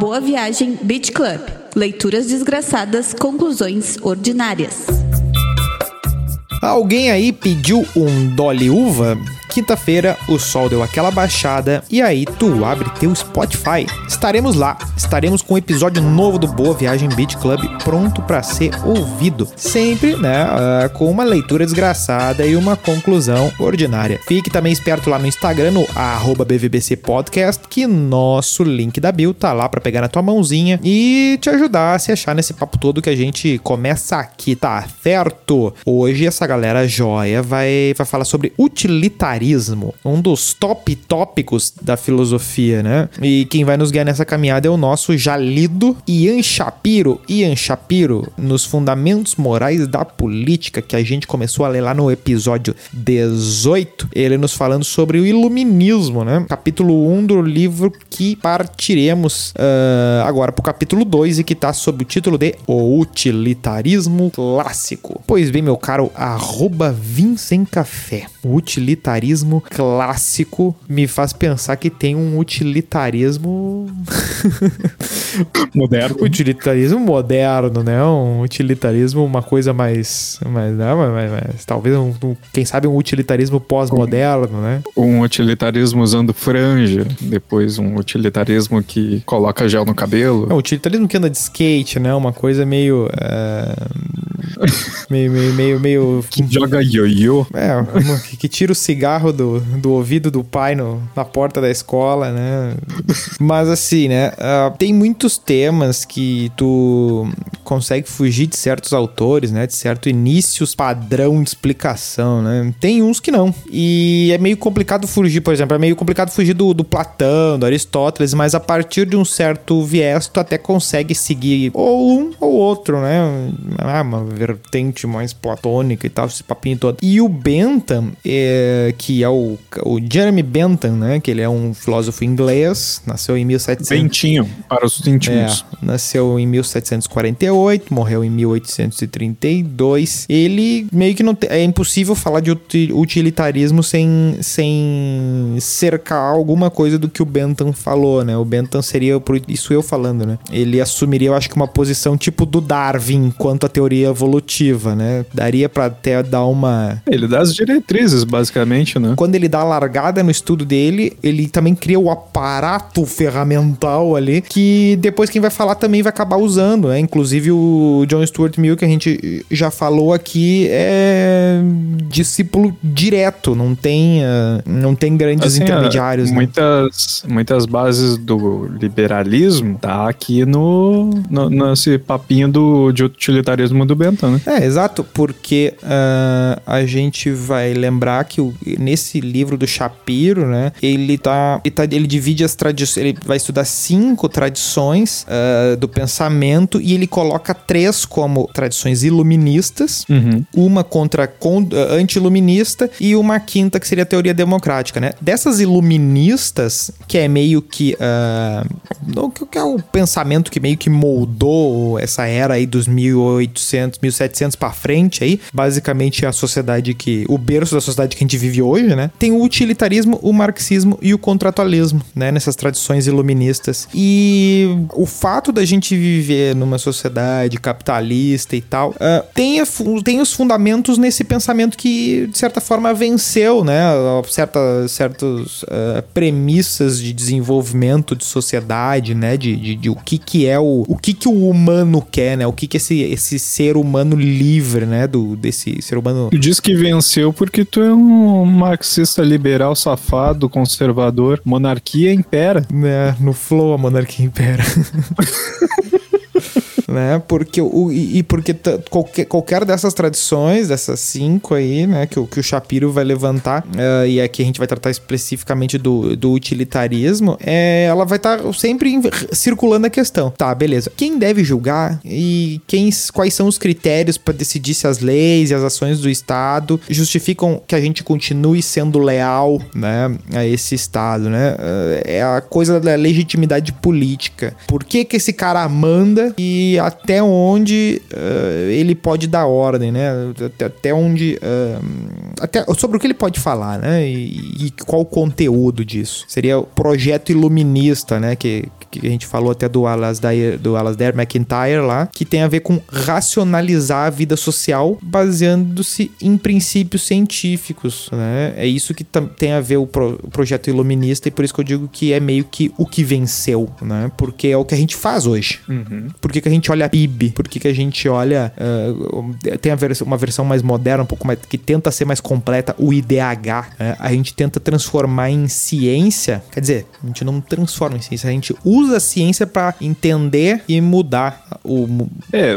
Boa Viagem Beach Club. Leituras desgraçadas, conclusões ordinárias. Alguém aí pediu um Dolly Uva? Quinta-feira, o sol deu aquela baixada e aí tu abre teu Spotify. Estaremos lá, estaremos com um episódio novo do Boa Viagem Beat Club pronto para ser ouvido. Sempre, né, uh, com uma leitura desgraçada e uma conclusão ordinária. Fique também esperto lá no Instagram, no BVBC Podcast, que nosso link da bio tá lá para pegar na tua mãozinha e te ajudar a se achar nesse papo todo que a gente começa aqui, tá certo? Hoje essa galera joia vai, vai falar sobre utilitarismo um dos top tópicos da filosofia, né? E quem vai nos guiar nessa caminhada é o nosso já lido Ian Shapiro. Ian Shapiro, nos Fundamentos Morais da Política, que a gente começou a ler lá no episódio 18, ele nos falando sobre o iluminismo, né? Capítulo 1 do livro que partiremos uh, agora pro capítulo 2 e que tá sob o título de O Utilitarismo Clássico. Pois bem, meu caro, arroba Vincent Café. O utilitarismo clássico me faz pensar que tem um utilitarismo moderno. utilitarismo moderno, né? Um utilitarismo, uma coisa mais, mais, né? mais, mais talvez um, um, quem sabe um utilitarismo pós-moderno, né? Um utilitarismo usando franja, depois um utilitarismo que coloca gel no cabelo. É, um utilitarismo que anda de skate, né? Uma coisa meio uh, meio, meio, meio, meio que joga ioiô. É, que tira o cigarro do, do ouvido do pai no, na porta da escola, né? Mas assim, né? Uh, tem muitos temas que tu consegue fugir de certos autores, né? De certo inícios padrão de explicação, né? Tem uns que não. E é meio complicado fugir, por exemplo, é meio complicado fugir do, do Platão, do Aristóteles, mas a partir de um certo viés tu até consegue seguir ou um ou outro, né? Ah, uma vertente mais platônica e tal, esse papinho todo. E o Bentham, é, que é o, o Jeremy Bentham, né? Que ele é um filósofo inglês, nasceu em 1700... Bentinho, para os íntimos. É, nasceu em 1748, morreu em 1832. Ele meio que não... Te, é impossível falar de utilitarismo sem, sem cercar alguma coisa do que o Bentham falou, né? O Bentham seria, por isso eu falando, né? Ele assumiria, eu acho que uma posição tipo do Darwin quanto à teoria evolutiva, né? Daria para até dar uma... Ele dá as diretrizes, basicamente, né? Quando ele dá a largada no estudo dele, ele também cria o aparato ferramental ali, que depois quem vai falar também vai acabar usando, né? Inclusive o John Stuart Mill, que a gente já falou aqui, é discípulo direto, não tem, uh, não tem grandes assim, intermediários. Uh, muitas, né? muitas bases do liberalismo tá aqui no, no nesse papinho do, de utilitarismo do Bentham, né? É, exato, porque uh, a gente vai lembrar que o, nesse livro do Shapiro, né, ele tá, ele, tá, ele divide as tradições, ele vai estudar cinco tradições uh, do pensamento e ele coloca três como tradições iluministas, uhum. uma contra con, uh, anti-iluminista e uma quinta que seria a teoria democrática, né? Dessas iluministas, que é meio que uh, que é o pensamento que meio que moldou essa era aí dos 1800, 1700 para frente aí, basicamente é a sociedade que o berço da sociedade que a gente vive hoje hoje, né? Tem o utilitarismo, o marxismo e o contratualismo, né? Nessas tradições iluministas. E o fato da gente viver numa sociedade capitalista e tal, uh, tem, tem os fundamentos nesse pensamento que, de certa forma, venceu, né? Certa, certas uh, premissas de desenvolvimento de sociedade, né? De, de, de, o que que é o... O que que o humano quer, né? O que que esse, esse ser humano livre, né? Do, desse ser humano... Tu diz que venceu porque tu é um marxista liberal safado, conservador, monarquia impera. É, no flow a monarquia impera. né? Porque o, e, porque qualquer, qualquer dessas tradições, dessas cinco aí, né, que, o, que o Shapiro vai levantar, uh, e aqui a gente vai tratar especificamente do, do utilitarismo, é, ela vai estar tá sempre circulando a questão. Tá, beleza. Quem deve julgar e quem, quais são os critérios para decidir se as leis e as ações do Estado justificam que a gente continue sendo leal, né, a esse Estado, né? Uh, é a coisa da legitimidade política. Por que que esse cara manda e até onde uh, ele pode dar ordem, né? Até, onde. Uh, até, sobre o que ele pode falar, né? E, e, qual o conteúdo disso. Seria o projeto iluminista, né? Que, que a gente falou até do Alasdair, do Alasdair McIntyre lá, que tem a ver com racionalizar a vida social baseando-se em princípios científicos, né? É isso que tem a ver o, pro, o, projeto iluminista e por isso que eu digo que é meio que o que venceu, né? Porque é o que a gente faz hoje. Uhum. Por que, que a gente olha PIB? Por que, que a gente olha... Uh, tem vers uma versão mais moderna, um pouco mais... que tenta ser mais completa, o IDH. Né? A gente tenta transformar em ciência... Quer dizer, a gente não transforma em ciência, a gente usa usa a ciência para entender e mudar o. É,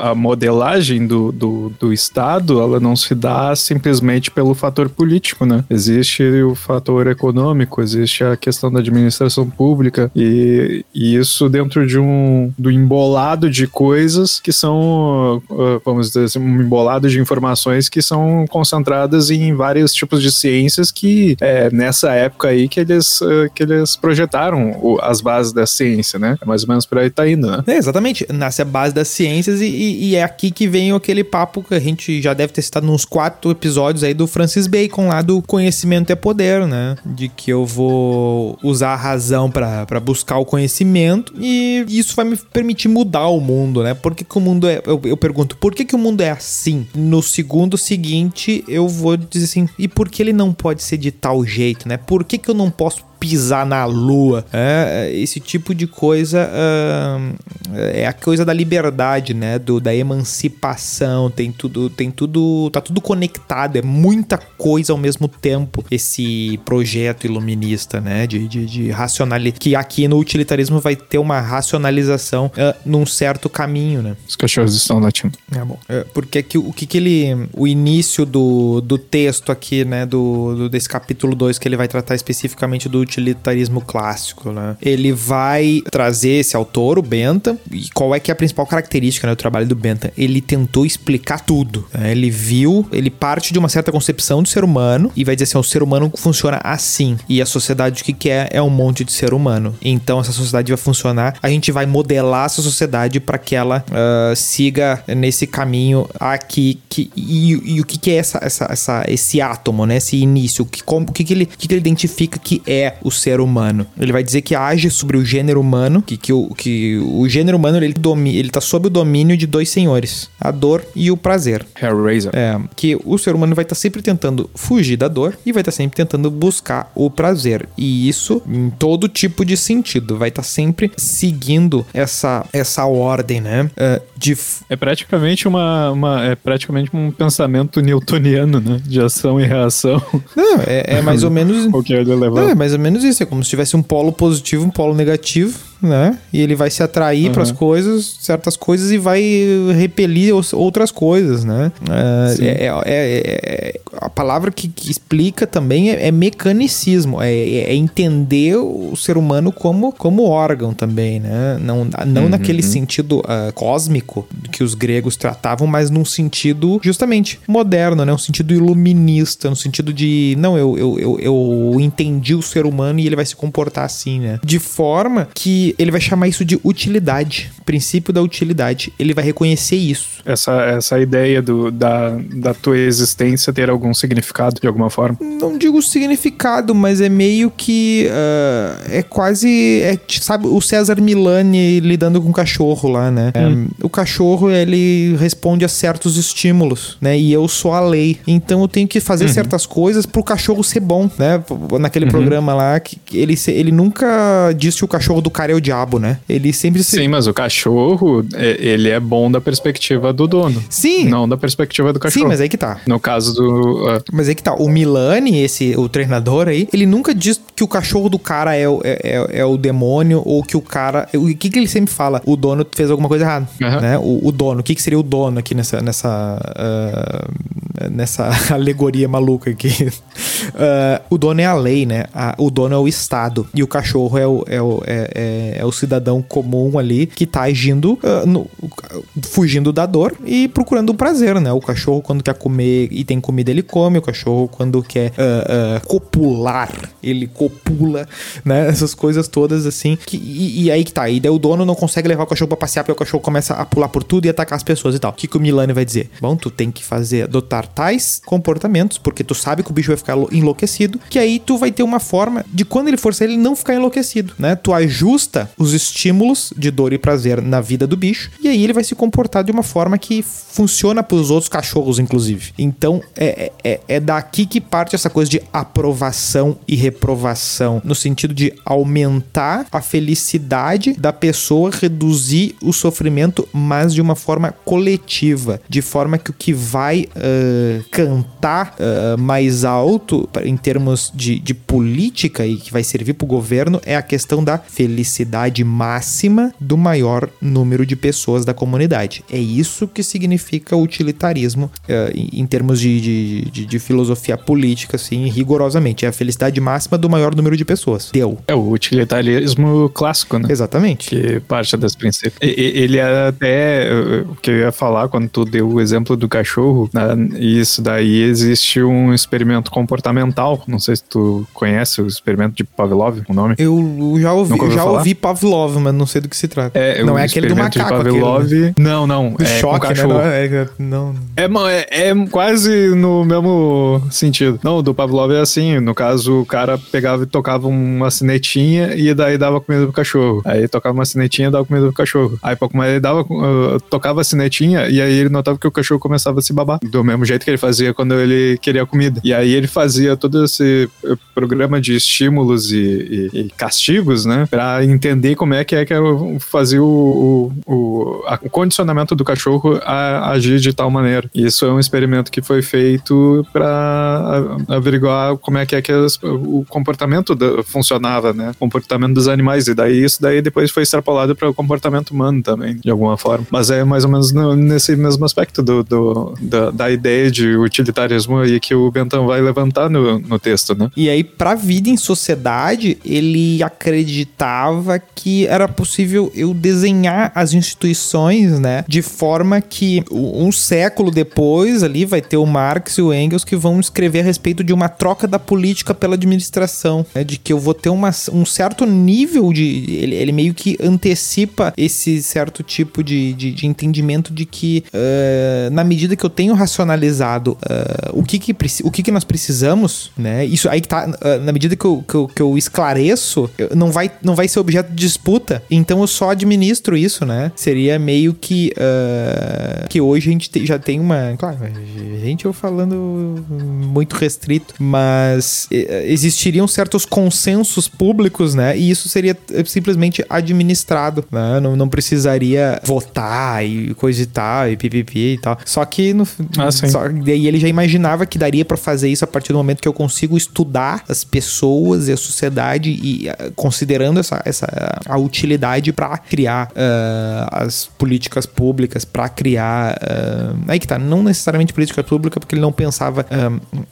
a modelagem do, do, do Estado, ela não se dá simplesmente pelo fator político, né? Existe o fator econômico, existe a questão da administração pública e, e isso dentro de um do embolado de coisas que são, ah, vamos dizer assim, um embolado de informações que são concentradas em vários tipos de ciências que é nessa época aí que eles, ah, que eles projetaram as bases base da ciência, né? É mais ou menos por aí tá indo, né? É, exatamente. Nasce a base das ciências e, e, e, é aqui que vem aquele papo que a gente já deve ter citado nos quatro episódios aí do Francis Bacon lá do conhecimento é poder, né? De que eu vou usar a razão para buscar o conhecimento e isso vai me permitir mudar o mundo, né? Por que, que o mundo é. Eu, eu pergunto, por que, que o mundo é assim? No segundo seguinte, eu vou dizer assim, e por que ele não pode ser de tal jeito, né? Por que, que eu não posso pisar na lua. É, esse tipo de coisa uh, é a coisa da liberdade, né? Do, da emancipação. Tem tudo, tem tudo, tá tudo conectado. É muita coisa ao mesmo tempo. Esse projeto iluminista, né? De, de, de racionalidade. Que aqui no utilitarismo vai ter uma racionalização uh, num certo caminho, né? Os cachorros estão latindo. É bom. É, porque que, o que que ele. O início do, do texto aqui, né? Do, do desse capítulo 2 que ele vai tratar especificamente do utilitarismo clássico, né? Ele vai trazer esse autor, o Bentham, e qual é que é a principal característica né, do trabalho do Bentham? Ele tentou explicar tudo. Né? Ele viu, ele parte de uma certa concepção do ser humano e vai dizer assim, o ser humano funciona assim e a sociedade o que quer é um monte de ser humano. Então essa sociedade vai funcionar, a gente vai modelar essa sociedade para que ela uh, siga nesse caminho aqui que, e, e, o que, que é essa, essa, essa, esse átomo, né? Esse início, o que, que, que, que ele identifica que é o ser humano. Ele vai dizer que age sobre o gênero humano, que, que, o, que o gênero humano ele, domi, ele tá sob o domínio de dois senhores, a dor e o prazer. Hellraiser. É, que o ser humano vai estar tá sempre tentando fugir da dor e vai estar tá sempre tentando buscar o prazer. E isso em todo tipo de sentido, vai estar tá sempre seguindo essa, essa ordem, né? Uh, de... É praticamente uma, uma, é praticamente um pensamento newtoniano, né? De ação e reação. Não, é, é mais ou menos. o que ele levou. É mais ou menos isso. É como se tivesse um polo positivo, um polo negativo né? E ele vai se atrair uhum. para as coisas, certas coisas, e vai repelir outras coisas, né? É, é, é, é, a palavra que, que explica também é, mecanicismo, é, entender o ser humano como, como órgão também, né? Não, não uhum. naquele sentido uh, cósmico que os gregos tratavam, mas num sentido justamente moderno, né? Um sentido iluminista, no sentido de, não, eu, eu, eu, eu entendi o ser humano e ele vai se comportar assim, né? De forma que ele vai chamar isso de utilidade, princípio da utilidade. Ele vai reconhecer isso. Essa, essa ideia do, da, da tua existência ter algum significado de alguma forma? Não digo significado, mas é meio que. Uh, é quase. É, sabe, o César Milani lidando com o cachorro lá, né? Hum. É, o cachorro, ele responde a certos estímulos, né? E eu sou a lei. Então eu tenho que fazer uhum. certas coisas pro cachorro ser bom, né? Naquele uhum. programa lá, que ele, ele nunca disse que o cachorro do cara é o diabo, né? Ele sempre se... Sim, mas o cachorro, é, ele é bom da perspectiva do dono. Sim. Não da perspectiva do cachorro. Sim, mas aí que tá. No caso do... Uh... Mas aí que tá. O Milani, esse, o treinador aí, ele nunca diz que o cachorro do cara é, é, é, é o demônio ou que o cara... O que que ele sempre fala? O dono fez alguma coisa errada, uhum. né? O, o, dono. O que que seria o dono aqui nessa... nessa uh, nessa alegoria maluca aqui. Uh, o dono é a lei, né? A, o dono é o Estado. E o cachorro é o, é o, é, é, é o cidadão comum ali que tá agindo, uh, no, fugindo da dor e procurando o prazer, né? O cachorro, quando quer comer e tem comida, ele come. O cachorro, quando quer uh, copular, ele copula, né? Essas coisas todas assim. Que, e, e, aí que tá. E daí o dono não consegue levar o cachorro pra passear porque o cachorro começa a pular por tudo e atacar as pessoas e tal. O que, que o Milani vai dizer? Bom, tu tem que fazer, adotar tais comportamentos, porque tu sabe que o bicho vai ficar enlouquecido, que aí tu vai ter uma forma de quando ele for sair, ele não ficar enlouquecido, né? Tu ajusta os estímulos de dor e prazer na vida do bicho, e aí ele vai se comportar de uma forma que funciona para os outros cachorros, inclusive. Então, é, é, é daqui que parte essa coisa de aprovação e reprovação, no sentido de aumentar a felicidade da pessoa, reduzir o sofrimento, mas de uma forma coletiva, de forma que o que vai uh, cantar uh, mais alto em termos de, de política e que vai servir para o governo é a questão da felicidade máxima do maior número de pessoas da comunidade. É isso que significa utilitarismo uh, em, termos de, de, de, de, filosofia política, assim, rigorosamente. É a felicidade máxima do maior número de pessoas. Deu. É o utilitarismo clássico, né? Exatamente. Que parte desse princípio. Ele é até o que eu ia falar quando tu deu o exemplo do cachorro, né? isso daí existe um experimento comportamental. Não sei se tu conhece o experimento de Pavlov, o nome. Eu já ouvi, já ouvi Pavlov, mas não sei do que se trata. É, não é aquele do macaco. Pavlov. Aquele, né? Não, não. Do é choque. Né? Não, é, não... É, é, é, quase no mesmo sentido. Não, o do Pavlov é assim. No caso, o cara pegava e tocava uma sinetinha e daí dava comida pro cachorro. Aí tocava uma sinetinha e dava comida pro cachorro. Aí ele dava, uh, tocava a sinetinha e aí ele notava que o cachorro começava a se babar. Do mesmo jeito que ele fazia quando ele queria comida. E aí ele fazia todo esse uh, programa de estímulos e, e, e castigos, né? Pra entender como é que é que fazia o, o, o, a, o condicionamento do cachorro a, agir de tal maneira. Isso é um experimento que foi feito para averiguar como é que é que as, o comportamento da, funcionava, né? O comportamento dos animais. E daí isso daí depois foi extrapolado para o comportamento humano também, de alguma forma. Mas é mais ou menos no, nesse mesmo aspecto do, do da, da, ideia de utilitarismo aí que o Bentham vai levantar no, no texto, né? E aí, para a vida em sociedade, ele acreditava que era possível eu desenhar as instituições, né, de forma que um século depois ali vai ter o Marx e o Engels que vão escrever a respeito de uma troca da política pela administração, né, de que eu vou ter uma, um certo nível de ele, ele meio que antecipa esse certo tipo de, de, de entendimento de que uh, na medida que eu tenho racionalizado uh, o, que, que, o que, que nós precisamos, né? Isso aí que tá. Uh, na medida que eu, que eu, que eu esclareço, não vai, não vai ser objeto de disputa. Então eu só administro isso, né? Seria meio que. que hoje a gente te, já tem uma. Claro, gente, eu falando muito restrito, mas existiriam certos consensos públicos, né? E isso seria simplesmente administrado, né? Não, não precisaria votar e coisa e tal, e pipipi e tal. Só que no ah, só, daí ele já imaginava que daria para fazer isso a partir do momento que eu consigo estudar as pessoas e a sociedade e uh, considerando essa, essa a utilidade para criar uh, as políticas públicas, para criar uh, aí que tá, não necessariamente política pública porque ele não pensava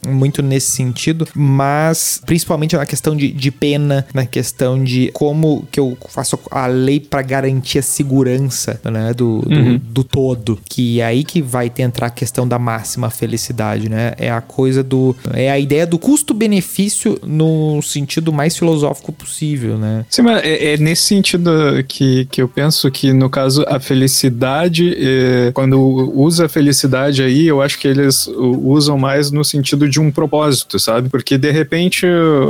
muito nesse sentido, mas principalmente na questão de, de pena, na questão de como que eu faço a lei para garantir a segurança né, do, do, uhum. do, todo. Que é aí que vai ter entrar a questão da máxima felicidade, né? É a coisa do. É a ideia do custo-benefício no sentido mais filosófico possível, né? Sim, mas é, é, nesse sentido que, que eu penso que, no caso, a felicidade, é, quando usa a felicidade aí, eu acho que eles usam mais no sentido de um propósito, sabe? Porque de repente,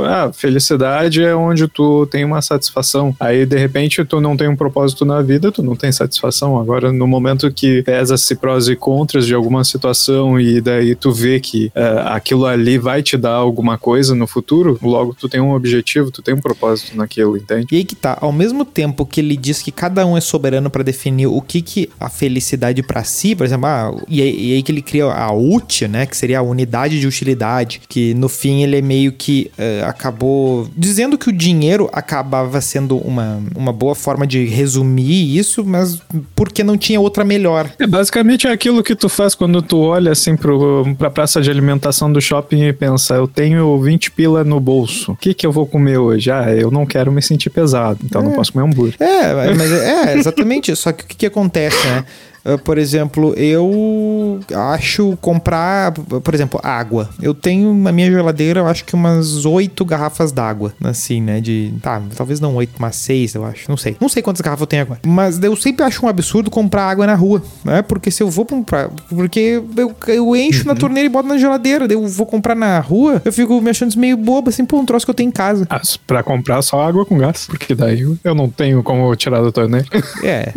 a ah, felicidade é onde tu tem uma satisfação. Aí, de repente, tu não tem um propósito na vida, tu não tem satisfação. Agora, no momento que pesa-se prós e contras de alguma situação e daí tu vê que uh, aquilo ali vai te dar alguma coisa no futuro, logo tu tem um objetivo, tu tem um propósito naquilo, entende? E aí que tá, ao mesmo tempo que ele diz que cada um é soberano para definir o que que a felicidade para si, por exemplo, ah, e, aí, e, aí, que ele cria a UT, né, que seria a unidade de utilidade, que no fim ele é meio que uh, acabou dizendo que o dinheiro acabava sendo uma, uma boa forma de resumir isso, mas porque não tinha outra melhor. É basicamente aquilo que tu faz quando tu olha assim pro, pra praça de alimentação do shopping e pensa, eu tenho 20 pila no bolso. O que que eu vou comer hoje? Ah, eu não quero me sentir pesado, então É. não posso comer hambúrguer. É, mas é, é, exatamente. Só que o que, que acontece, né? Uh, Por exemplo, eu acho comprar, por exemplo, água. Eu tenho na minha geladeira, eu acho que umas oito garrafas d'água, assim, né? De. Tá, talvez não oito, mas seis, eu acho. Não sei. Não sei quantas garrafas eu tenho agora. Mas eu sempre acho um absurdo comprar água na rua, né? Porque se eu vou comprar. Porque eu, eu encho na torneira e boto na geladeira. Eu vou comprar na rua, eu fico me achando meio bobo, assim, por um troço que eu tenho em casa. Ah, pra comprar só água com gás, porque daí eu não tenho como tirar da torneira. É,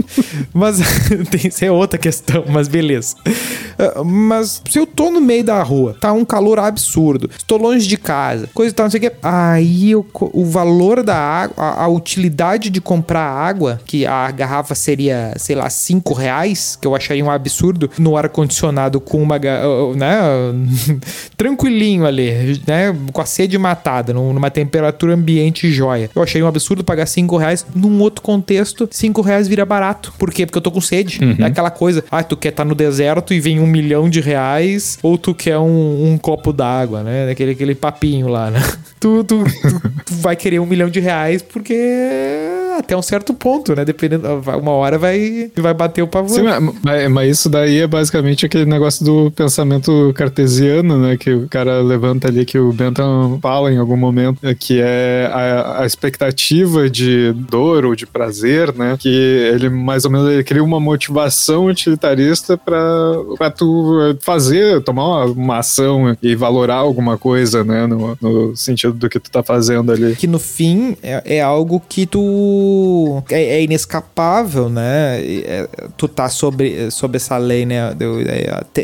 mas tem, é outra questão, mas beleza. Ah, Mas se eu tô no meio da rua, tá um calor absurdo, estou longe de casa, coisa e tal, não sei o que, aí eu o valor da água, a, a utilidade de comprar água, que a garrafa seria, sei lá, 5 reais, que eu acharia um absurdo, no ar-condicionado com uma, né, tranquilinho ali, né, com a sede matada, num- numa temperatura ambiente joia. Eu achei um absurdo pagar 5 reais. Num outro contexto, 5 reais vira barato. Por quê? Porque eu tô com sede. É aquela coisa, ah, tu quer estar no deserto e vem um milhão de reais, ou tu quer um, um copo d'água, né? Aquele, aquele papinho lá, né? Tu, tu, tu- tu vai querer um milhão de reais porque até um certo ponto, né? Dependendo, uma hora vai, vai bater o pavor. Sim, mas, mas- isso daí é basicamente aquele negócio do pensamento cartesiano, né? Que o cara levanta ali, que o Bentham fala em algum momento, é que é a, a expectativa de dor ou de prazer, né? Que ele mais ou menos ele cria uma motivação utilitarista pra, pra tu fazer, tomar uma, uma ação e valorar alguma coisa, né? No, no sentido do que tu tá fazendo ali. que no fim é, é algo que tu é, é inescapável, né? É, tu tá sobre, sobre essa lei, né?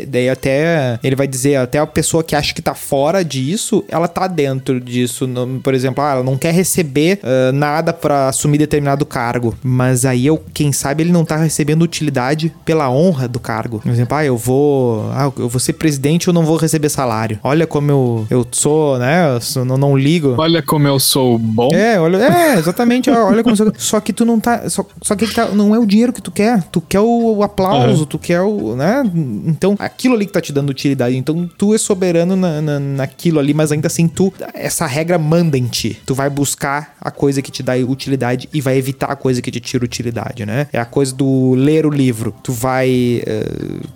Daí até ele vai dizer até a pessoa que acha que tá fora disso, ela tá dentro disso. Por exemplo, ah, ela não quer receber ah, nada pra assumir determinado cargo, mas aí eu, quem sabe ele não tá recebendo utilidade pela honra do cargo. Por exemplo, ah, eu vou, ah, eu vou ser presidente, eu não vou receber salário. Olha como eu, eu sou, né? Eu sou- não, não ligo. Olha como eu sou bom. É, olha, é, exatamente. Olha como só, só que tu não tá. Só, só que tá- não é o dinheiro que tu quer. Tu quer o, o aplauso, tu quer o. né? Então, aquilo ali que tá te dando utilidade. Então, tu é soberano na, na- naquilo ali, mas ainda assim, tu. Essa regra manda em ti. Tu vai buscar a coisa que te dá utilidade e vai evitar a coisa que te tira utilidade, né? É a coisa do ler o livro. Tu vai. eh,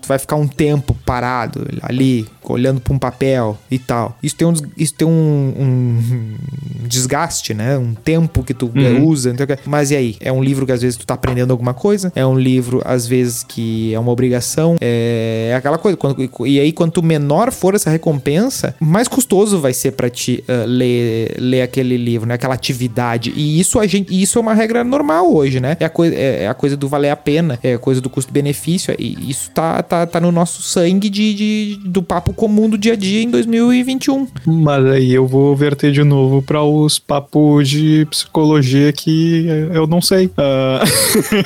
tu vai ficar um tempo parado ali, olhando pra um papel e tal. Isso tem um, isso tem um, um desgaste, né? Um tempo que tu eh, usa. então, Mas e aí? É um livro que às vezes tu tá aprendendo alguma coisa. É um livro, às vezes, que é uma obrigação. É aquela coisa. Quando- e aí, quanto menor for essa recompensa, mais custoso vai ser pra ti eh, ler, ler aquele livro, né? Aquela atividade. E isso a gente. Isso é uma regra normal hoje, né? É a, coisa, é, é a coisa do valer a pena, é a coisa do custo-benefício. E isso tá, tá, tá no nosso sangue de, de- do papo comum do dia a dia em 2021. Mas aí eu vou verter de novo para os papos de psicologia que eu não sei. Ah,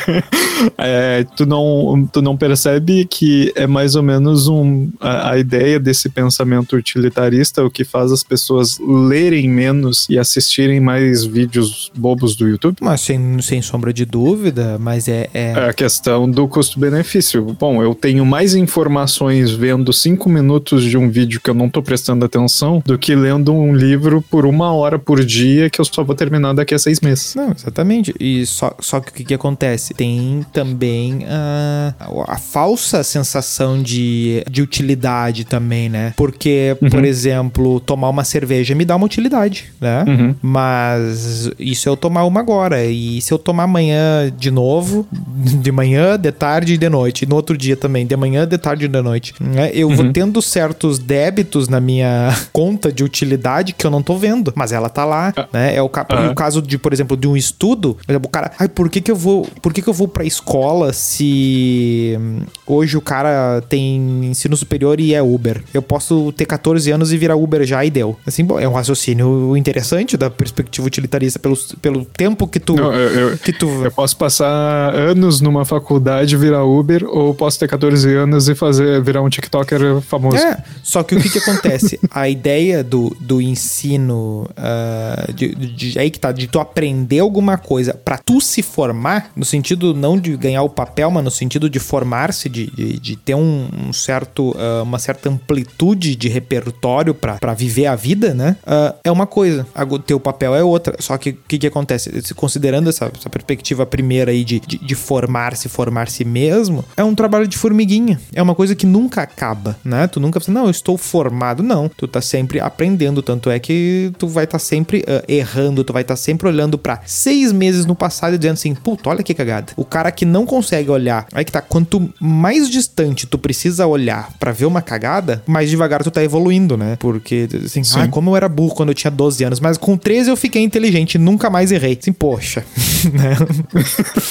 é, tu, não, tu não percebe que é mais ou menos um, a, a ideia desse pensamento utilitarista o que faz as pessoas lerem menos e assistirem mais vídeos bobos do YouTube? Mas sem, sem sombra de dúvida, mas é. é- É a questão do custo-benefício. Bom, eu tenho mais informações vendo cinco minutos de um vídeo que eu não tô prestando atenção do que lendo um livro por uma hora por dia que eu só vou terminar daqui a seis meses. Não, exatamente. E só, só que o que, que acontece? Tem também a, a falsa sensação de, de utilidade também, né? Porque, por exemplo, tomar uma cerveja me dá uma utilidade, né? Uhum. Mas isso eu tomar uma agora. E se eu tomar amanhã de novo, de manhã, de tarde e de noite, e no outro dia também, de manhã, de tarde e de noite, né? Eu vou tendo certos débitos na minha conta de utilidade que eu não tô vendo, mas ela tá lá, né? É o, ca- Aham. o caso de, por exemplo, de um estudo, por exemplo, o cara, ai, por que que eu vou, por que que eu vou pra escola se hoje o cara tem ensino superior e é Uber? Eu posso ter 14 anos e virar Uber já e deu. Assim, bom, é um raciocínio interessante da perspectiva utilitarista pelo, pelo tempo que tu Não, eu, eu- que tu eu posso passar anos numa faculdade, virar Uber, ou posso ter 14 anos e fazer virar um TikToker famoso. É, só que o que que acontece? A ideia do, do ensino, uh, de, de, aí que tá, de tu aprender alguma coisa para tu se formar, no sentido não de ganhar o papel, mas no sentido de formar-se, de, de, de, ter um, um certo, uh, uma certa amplitude de repertório para viver a vida, né? Uh, é uma coisa, o teu papel é outra. Só que o que, que acontece? Considerando essa, essa perspectiva primeira aí de, de, de formar-se, formar-se mesmo, é um trabalho de formiguinha. É uma coisa que nunca acaba, né? Tu nunca pensa, não, eu estou formado. Não, tu tá sempre aprendendo. Tanto é que tu vai estar tá sempre uh, errando, tu vai estar tá sempre olhando para seis meses no passado e dizendo assim, puta, olha que cagada. O cara que não consegue olhar, aí que tá, quanto mais distante tu precisa olhar para ver uma cagada, mais devagar tu tá evoluindo, né? Porque, assim, ah, como eu era burro quando eu tinha 12 anos, mas com 13 eu fiquei inteligente, nunca mais errei. Assim, poxa, né?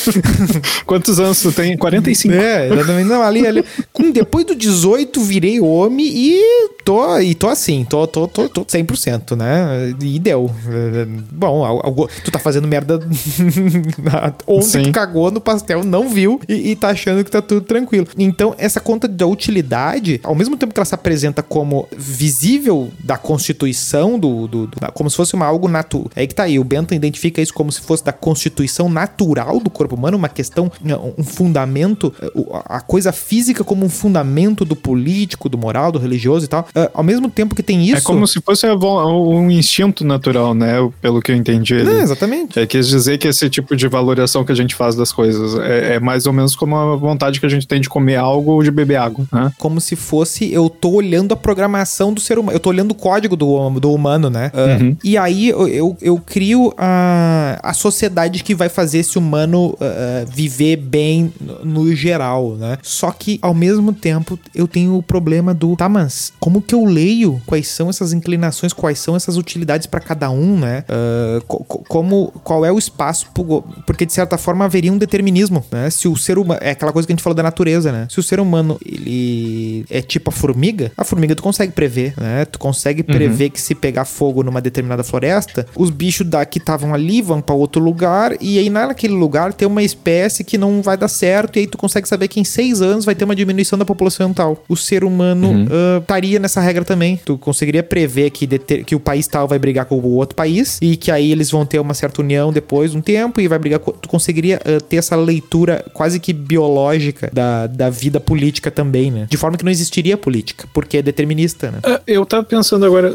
Quantos anos tu tem? 45. É, exatamente. Não, ali, ali. Com, depois do 18, virei homem e tô, e tô assim, tô, tô, tô, tô 100%, né? E deu. Bom, algo, tu tá fazendo merda ontem Sim. cagou no pastel, não viu e, e tá achando que tá tudo tranquilo. Então, essa conta da utilidade, ao mesmo tempo que ela se apresenta como visível da Constituição, do, do, do como se fosse uma algo natural. É que tá aí, o Bentham identifica isso como se fosse da Constituição natural do corpo humano, uma questão, um fundamento, a coisa física como um fundamento do político, do moral, do religioso e tal. Uh, ao mesmo tempo que tem é isso. É como se fosse um instinto natural, né? Pelo que eu entendi. É, exatamente. É, quis dizer que esse tipo de valoração que a gente faz das coisas é, é, mais ou menos como a vontade que a gente tem de comer algo ou de beber água. Né? Como se fosse eu tô olhando a programação do ser humano, eu tô olhando o código do, do humano, né? Uh, uhum. E aí eu, eu, eu, crio a, a sociedade que vai fazer esse humano uh, viver bem no, no geral, né? Só que ao mesmo tempo eu tenho o problema do, tá, mas como que eu leio quais são essas inclinações, quais são essas utilidades para cada um, né? Uh, co como, qual é o espaço, porque de certa forma haveria um determinismo, né? Se o ser humano, é aquela coisa que a gente falou da natureza, né? Se o ser humano, ele é tipo a formiga, a formiga tu consegue prever, né? Tu consegue uhum. prever uhum. que se pegar fogo numa determinada floresta, os bichos daqui estavam ali vão para outro lugar e aí naquele lugar tem uma espécie que não vai dar certo e aí tu consegue saber que em seis anos vai ter uma diminuição da população tal. O ser humano uhum. uh, estaria nessa regra também. Tu conseguiria prever que, que o país tal vai brigar com o outro país e que aí eles vão ter uma certa união depois de um tempo e vai brigar com... Tu conseguiria uh, ter essa leitura quase que biológica da, da vida política também, né? De forma que não existiria política, porque é determinista, né? Uh, eu tava pensando agora,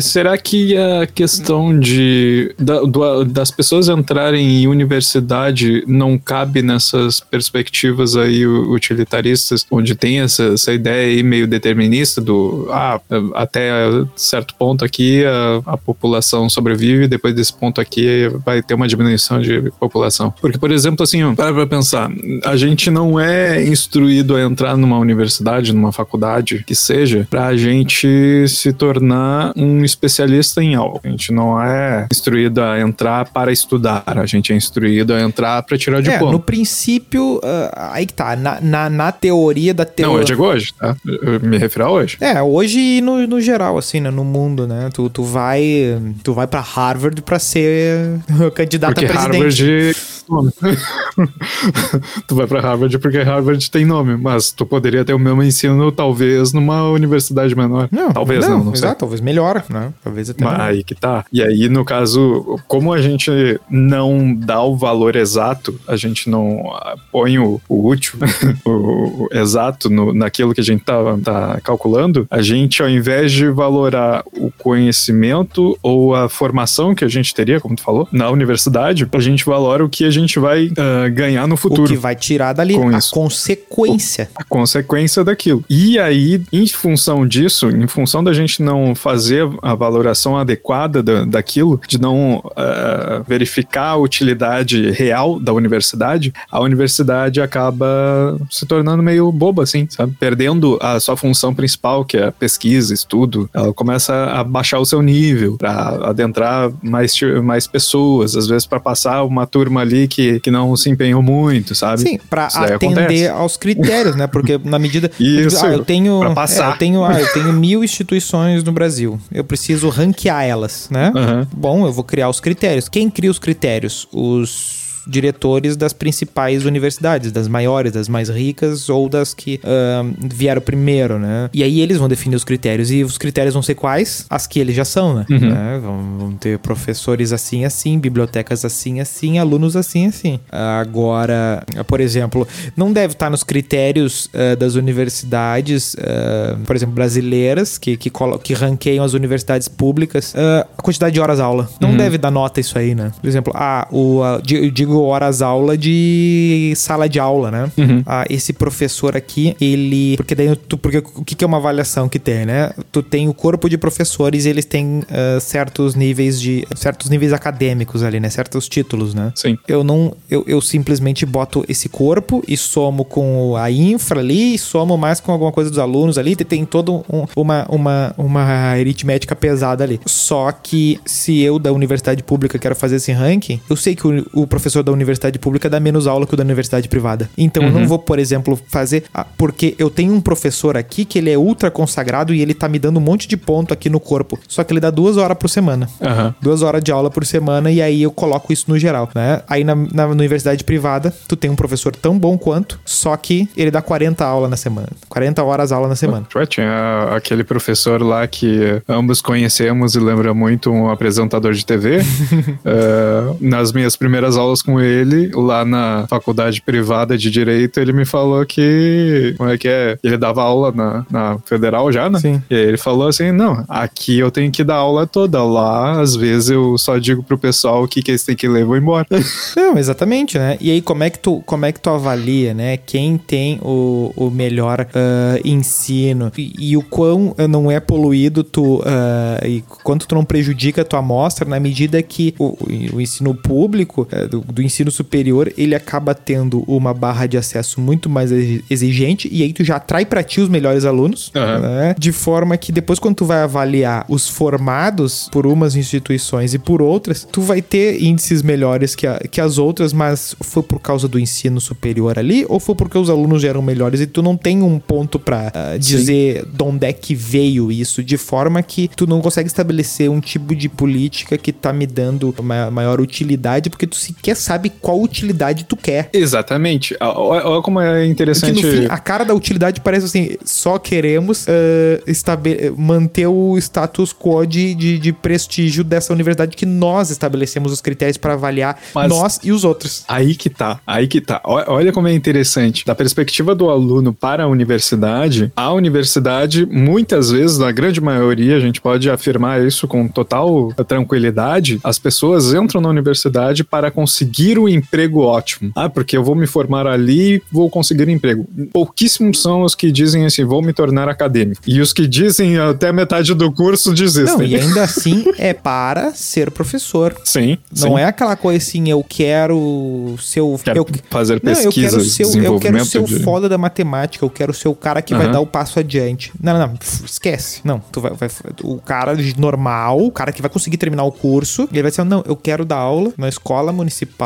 será que a questão de da, do, das pessoas entrarem em universidade não cabe nessas perspectivas aí utilitaristas, onde tem essa, essa ideia aí meio determinista do ah, até certo ponto aqui a, a população sobrevive, depois desse ponto aqui vai ter uma diminuição de população. Porque, por exemplo, assim, para pra pensar, a gente não é instruído a entrar numa universidade, numa faculdade, que seja, pra gente se tornar um especialista em algo. A gente não é instruído a entrar para estudar, a gente é instruído a entrar para tirar o é, no princípio, uh, aí que tá, na, na, na teoria da teoria... Não, eu digo hoje, tá? Eu me refiro a hoje. É, hoje e no, no geral, assim, né, no mundo, né? Tu, tu vai tu vai para Harvard para ser candidato Porque a presidente. Harvard nome. tu vai para Harvard porque Harvard tem nome, mas tu poderia ter o mesmo ensino talvez numa universidade menor. Não, talvez não, não, não exato, sei. talvez melhor, né? Talvez até. Mas aí que tá. E aí no caso, como a gente não dá o valor exato, a gente não põe o, o útil, o, o, exato no, naquilo que a gente tá, tá calculando, a gente ao invés de valorar o conhecimento ou a formação que a gente teria, como tu falou, na universidade, a gente valora o que a gente vai uh, ganhar no futuro. O que vai tirar dali a isso. consequência. a consequência daquilo. E aí, em função disso, em função da gente não fazer a valoração adequada da, daquilo, de não uh, verificar a utilidade real da universidade, a universidade acaba se tornando meio boba, assim, sabe? Perdendo a sua função principal, que é pesquisa, estudo. Ela começa a baixar o seu nível para adentrar mais, mais pessoas, às vezes para passar uma turma ali que, que não se empenhou muito, sabe? Sim, para atender aos critérios, né? Porque na medida. Isso, ah, eu tenho. Pra passar. É, eu, tenho, ah, eu tenho mil instituições no Brasil. Eu preciso ranquear elas, né? Uhum. Bom, eu vou criar os critérios. Quem cria os critérios? Os diretores das principais universidades, das maiores, das mais ricas ou das que uh, vieram primeiro, né? E aí eles vão definir os critérios. E os critérios vão ser quais? As que eles já são, né? Uhum. né? Vão, vão ter professores assim, assim, bibliotecas assim, assim, alunos assim, assim. Agora, por exemplo, não deve estar nos critérios uh, das universidades, uh, por exemplo, brasileiras, que, que, que ranqueiam as universidades públicas, uh, a quantidade de horas aula. Não uhum. deve dar nota isso aí, né? Por exemplo, ah, o, eu digo horas aula de sala de aula, né? Uhum. Ah, esse professor aqui, ele. Porque daí, tu, porque o que, que é uma avaliação que tem, né? Tu tem o corpo de professores e eles têm certos níveis de. certos níveis acadêmicos ali, né? Certos títulos, né? Sim. Eu não. Eu, eu simplesmente boto esse corpo e somo com a infra ali, e somo mais com alguma coisa dos alunos ali, tem todo um, uma, uma, uma aritmética pesada ali. Só que se eu da universidade pública quero fazer esse ranking, eu sei que o, o professor da universidade pública dá menos aula que o da universidade privada. Então uhum. eu não uhum. vou, por exemplo, fazer. Porque eu tenho um professor aqui que ele é ultra consagrado e ele tá me dando um monte de ponto aqui no corpo. Só que ele dá duas horas por semana. Uhum. Duas horas de aula por semana e aí eu coloco isso no geral, né? Aí na, na, universidade privada, tu tem um professor tão bom quanto, só que ele dá 40 aulas na semana. 40 horas aula na semana. Ué, tinha aquele professor lá que ambos conhecemos e lembra muito um apresentador de TV. uh, eh, nas minhas primeiras aulas com ele, lá na faculdade privada de Direito, ele me falou que. Como é que é? Ele dava aula na, na federal já, né? Sim. E aí ele falou assim: não, aqui eu tenho que dar aula toda. Lá, às vezes, eu só digo pro pessoal o que, que eles têm que ler e vou embora. Não, exatamente, né? E aí, como é que tu, como é que tu avalia, né? Quem tem o, o melhor uh, ensino e, e, o quão não é poluído tu uh, e quanto tu não prejudica a tua amostra na medida que o, o ensino público uh, do, do, ensino superior ele acaba tendo uma barra de acesso muito mais exigente e aí tu já atrai para ti os melhores alunos, uhum. né? De forma que depois quando tu vai avaliar os formados por umas instituições e por outras, tu vai ter índices melhores que, a, que as outras, mas foi por causa do ensino superior ali ou foi porque os alunos eram melhores e tu não tem um ponto para uh, dizer Sim. de onde é que veio isso, de forma que tu não consegue estabelecer um tipo de política que tá me dando uma maior utilidade, porque tu sequer sabe qual utilidade tu quer. Exatamente. Olha como é interessante. No fim, a cara da utilidade parece assim: só queremos uh, manter o status quo de, de, de, prestígio dessa universidade que nós estabelecemos os critérios para avaliar Mas nós e os outros. Aí que tá, aí que tá. Olha como é interessante. Da perspectiva do aluno para a universidade, a universidade, muitas vezes, na grande maioria, a gente pode afirmar isso com total tranquilidade, as pessoas entram na universidade para conseguir um emprego ótimo. Ah, porque eu vou me formar ali vou conseguir um emprego. Pouquíssimos são os que dizem assim, vou me tornar acadêmico. E os que dizem até metade do curso desistem. Não, e ainda assim é para ser professor. Sim. Não sim. é aquela coisa assim, eu quero ser o. Quero eu, fazer pesquisa, não, eu quero ser, eu quero ser o de... foda da matemática, eu quero ser o cara que uhum. vai dar o passo adiante. Não, não, não, esquece. Não, tu vai, vai, o cara normal, o cara que vai conseguir terminar o curso, ele vai dizer, não, eu quero dar aula na escola municipal,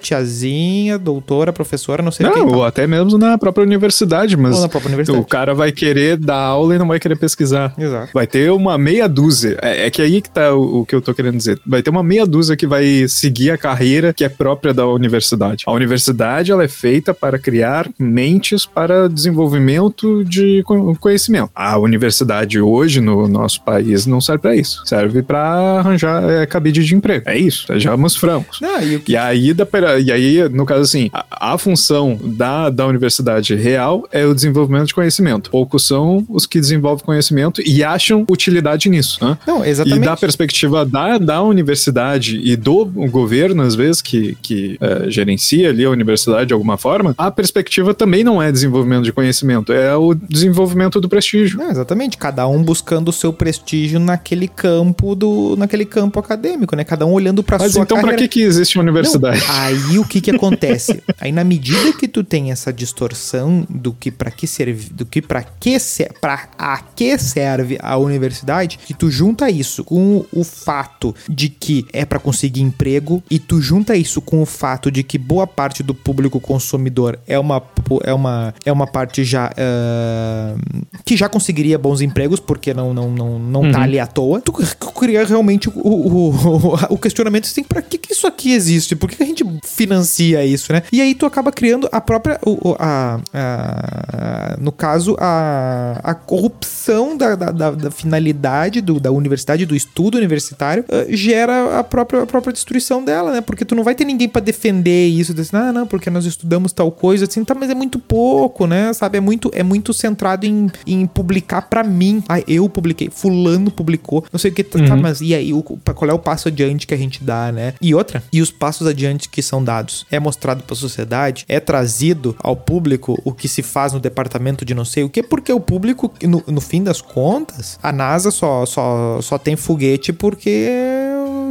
tiazinha, doutora, professora, não sei não, quem. Ou até mesmo na própria universidade, mas ou na própria universidade. o cara vai querer dar aula e não vai querer pesquisar. Exato. Vai ter uma meia dúzia. É, é que aí que tá o, o, que eu tô querendo dizer. Vai ter uma meia dúzia que vai seguir a carreira que é própria da universidade. A universidade, ela é feita para criar mentes para desenvolvimento de conhecimento. A universidade hoje no nosso país não serve para isso. Serve para arranjar é, cabide de emprego. É isso, sejamos francos. Ah, e, e, aí, da, e aí, no caso assim, a, a, função da, da universidade real é o desenvolvimento de conhecimento. Poucos são os que desenvolvem conhecimento e acham utilidade nisso. Né? Não, exatamente. E da perspectiva da, da universidade e do governo, às vezes, que, que é, gerencia ali a universidade de alguma forma, a perspectiva também não é desenvolvimento de conhecimento, é o desenvolvimento do prestígio. É, exatamente, cada um buscando o seu prestígio naquele campo do naquele campo acadêmico, né? Cada um olhando para sua Mas então para que que existe uma universidade? Não, aí o que que acontece? aí na medida que tu tem essa distorção do que para que serve, do que para que para a que serve a universidade, que tu junta isso com o fato de que é para conseguir emprego e tu junta isso com o fato de que boa parte do público consumidor é uma é uma é uma parte já uh, que já conseguiria bons empregos porque não não não, não tá uhum. tá ali à toa. Tu cria realmente o, o, o, o questionamento assim, para que que isso aqui existe? Por que, que a gente financia isso, né? E aí tu acaba criando a própria, o, o- a, a- no caso, a, a corrupção da, da, da- da finalidade do, da universidade, do estudo universitário, eh, gera a própria, a própria destruição dela, né? Porque tu não vai ter ninguém pra defender isso, desse, ah, não, porque nós estudamos tal coisa, assim, tá, mas é muito pouco, né? Sabe? É muito, é muito centrado em, em publicar pra mim. Ah, eu publiquei, fulano publicou, não sei o que, tá, tá, mas e aí, o, qual é o passo adiante que a gente dá, né? E outra, e os passos adiante que são dados? É mostrado pra sociedade? É trazido ao público o que se faz no departamento de não sei o que? Porque o público, no, no fim das contas, a NASA só, só, só tem foguete porque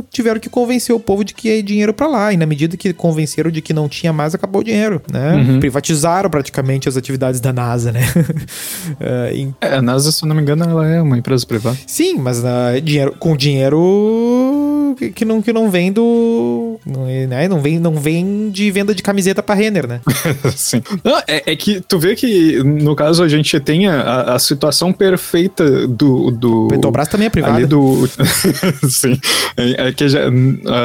tiveram que convencer o povo de que é dinheiro pra lá. E na medida que convenceram de que não tinha mais, acabou o dinheiro, né? Privatizaram praticamente as atividades da NASA, né? Eh, em- É, a NASA, se eu não me engano, ela é uma empresa privada. Sim, mas ah, dinheiro, com dinheiro que, que não, que não vem do. Não, é, né? não, vem, não vem de venda de camiseta pra Renner, né? Sim. Não, é, é que tu vê que, no caso, a gente tem a, a- a situação perfeita do. do Petrobras também é privada. Do. Sim. É, é que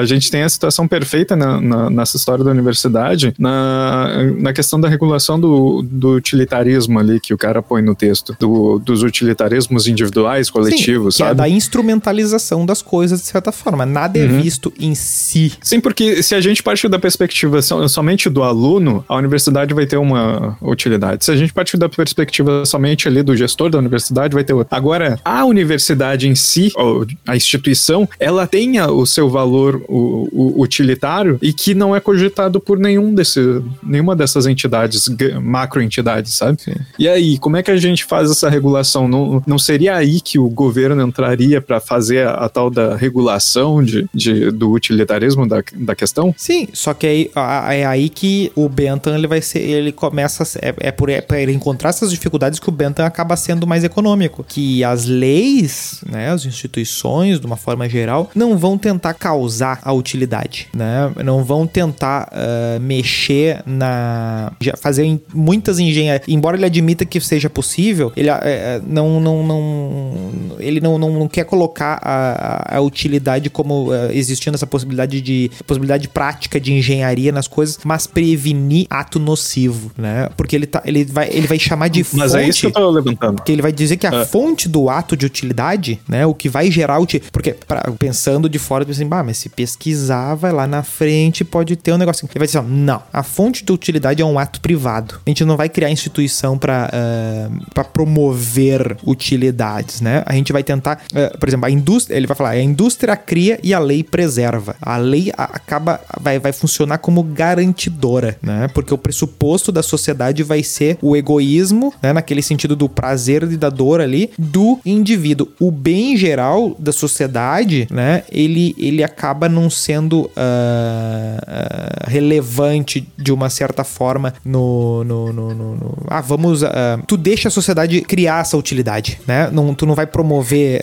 a gente tem a situação perfeita na- na- nessa história da universidade na, na questão da regulação do, do utilitarismo ali que o cara põe no texto. Do, dos utilitarismos individuais, coletivos, Sim, que é sabe? da instrumentalização das coisas, de certa forma. Nada é visto em si. Sim, porque se a gente partir da perspectiva so- somente do aluno, a universidade vai ter uma utilidade. Se a gente partir da perspectiva somente ali do gestor da universidade, vai ter outra. Agora, a universidade em si, ou a instituição, ela tenha o seu valor o, o- utilitário e que não é cogitado por nenhum desse, nenhuma dessas entidades, macro-entidades, sabe? E aí, como é que a gente faz essa regulação? Não, não seria aí que o governo entraria para fazer a, a tal da regulação de, de- do utilitarismo da, da questão? Sim, só que aí, é aí que o Bentham ele vai ser, ele começa, é, é por é ele encontrar essas dificuldades que o Bentham acaba sendo mais econômico, que as leis, né, as instituições, de uma forma geral, não vão tentar causar a utilidade, né, não vão tentar ah, mexer na, fazer muitas engenharias, embora ele admita que seja possível, ele é, não, não, não, ele não, não, não quer colocar a, a- utilidade como ah, existindo essa possibilidade de possibilidade prática de engenharia nas coisas, mas prevenir ato nocivo, né? Porque ele tá, ele vai, ele vai chamar de fonte. Mas é isso que eu tô levantando. Porque ele vai dizer que a É. fonte do ato de utilidade, né? O que vai gerar. Porque, pra- pensando de fora, assim, bah, mas se pesquisar, vai lá na frente, pode ter um negócio. Ele vai dizer, ó, não, a fonte de utilidade é um ato privado. A gente não vai criar instituição pra ah, pra promover utilidades, né? A gente vai tentar, ah, por exemplo, a indústria, ele vai falar, a indústria cria e a lei preserva. A lei acaba, vai, vai funcionar como garantidora, né? Porque o pressuposto da sociedade vai ser o egoísmo, né? Naquele sentido do prazer e da dor ali, do indivíduo. O bem geral da sociedade, né? Ele, ele acaba não sendo ah, ah, relevante de uma certa forma no. no, no, no- no- ah, vamos. ah, tu deixa a sociedade criar essa utilidade, né? Não, tu não vai promover.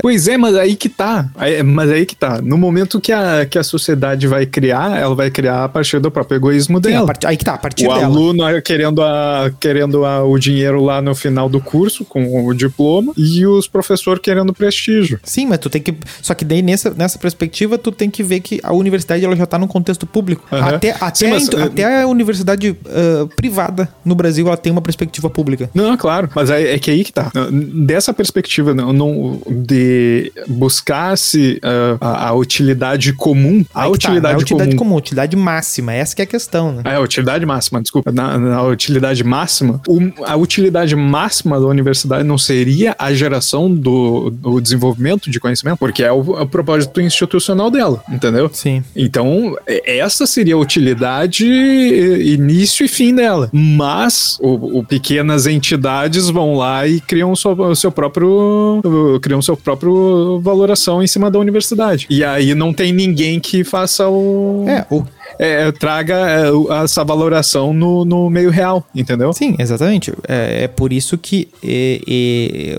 Pois é, mas aí que tá. Aí- mas aí que tá. No momento que a, que a sociedade vai criar, ela vai criar a partir do próprio egoísmo sim, dela. part- aí que tá, a partir o dela. aluno é querendo, a, querendo a, o dinheiro lá no final do curso, com o diploma, e os professores querendo prestígio. Sim, mas tu tem que. Só que daí nessa, nessa perspectiva, tu tem que ver que a universidade ela já tá num contexto público. Aham. Até, até, Sim, a mas, intu- eh, até a universidade ah, privada no Brasil ela tem uma perspectiva pública. Não, claro, mas é, é que aí que tá. Dessa perspectiva não, não- de buscar-se ah, a, a utilidade comum, a tá, não utilidade, é utilidade comum. comum, utilidade máxima. Essa que é a questão, né? É, a utilidade máxima, desculpa. Na, na utilidade máxima, o- a utilidade máxima da universidade não seria a geração do, do desenvolvimento de conhecimento, porque é o, é o propósito institucional dela, entendeu? Sim. Então, é- essa seria a utilidade, início e fim dela. Mas o, o pequenas entidades vão lá e criam o seu, o seu próprio. criam seu próprio valoração em cima da universidade. E aí não tem ninguém que faça o. É, o, é, traga é, essa valoração no, no meio real, entendeu? Sim, exatamente. É, é por isso que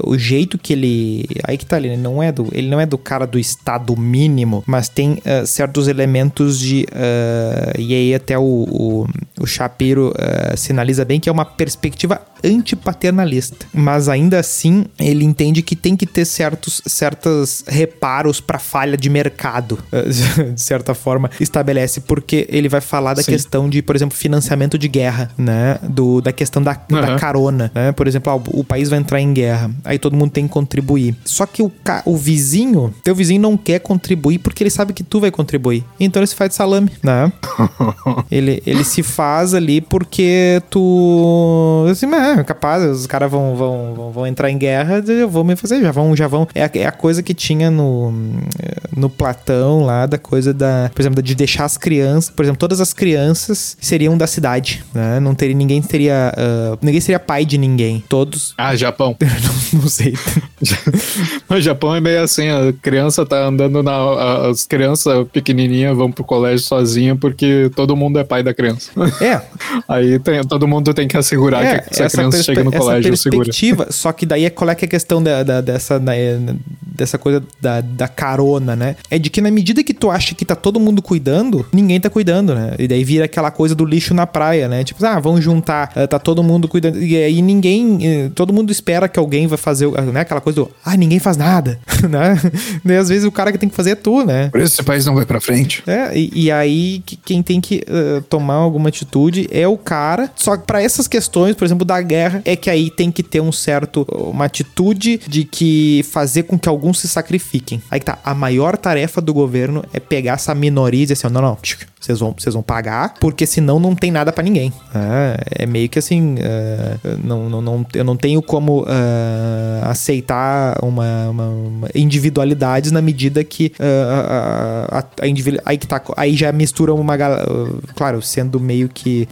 o jeito que ele. Aí que tá ali, né? não é do, ele não é do cara do estado mínimo, mas tem uh, certos elementos de. Uh, e aí até o, o, o Shapiro uh, sinaliza bem que é uma perspectiva antipaternalista. Mas ainda assim, ele entende que tem que ter certos certos reparos para falha de mercado, de certa forma, estabelece, porque ele vai falar da Sim. questão de, por exemplo, financiamento de guerra, né? Do, da questão da, uhum. da carona, né? Por exemplo, ó, o país vai entrar em guerra, aí todo mundo tem que contribuir. Só que o, o vizinho, teu vizinho não quer contribuir porque ele sabe que tu vai contribuir. Então ele se faz de salame, né? ele, ele se faz ali porque tu. Assim, é capaz, os caras vão, vão, vão, vão, entrar em guerra, eu vou me fazer, já vão, já vão. É a, é a coisa que tinha no, no Platão lá, da coisa da, por exemplo, de deixar as crianças, por exemplo, todas as crianças seriam da cidade, né? Não teria, ninguém teria, uh, ninguém seria pai de ninguém. Todos. Ah, Japão. não, não sei. o Japão é meio assim, a criança tá andando na. As crianças pequenininhas vão pro colégio sozinha porque todo mundo é pai da criança. É. Aí tem, todo mundo tem que assegurar é, que essa, essa criança chega no colégio segura. Só que daí é qual é que é a questão da, da dessa, da, dessa coisa da, da carona, né? É de que na medida que tu acha que tá todo mundo cuidando, ninguém tá cuidando, né? E daí vira aquela coisa do lixo na praia, né? Tipo, ah, vamos juntar, eh, tá todo mundo cuidando. E aí ninguém, eh, todo mundo espera que alguém vai fazer, né? Aquela coisa do, ah, ninguém faz nada, né? E às vezes o cara que tem que fazer é tu, né? Por isso esse país não vai pra frente. É, e, e aí quem tem que uh, tomar alguma atitude é o cara. Só que pra essas questões, por exemplo, da guerra, é que aí tem que ter um certo, uma atitude de que fazer com que alguns se sacrifiquem. Aí que tá, a maior tarefa do governo é pegar essa minoria e dizer assim, não, não, vocês vão, vocês vão pagar, porque senão não tem nada para ninguém. É, é, meio que assim, uh, não, não, não, eu não tenho como uh, aceitar uma, uma, uma, individualidades na medida que uh, a, a, a aí que tá, aí já mistura uma claro, sendo meio que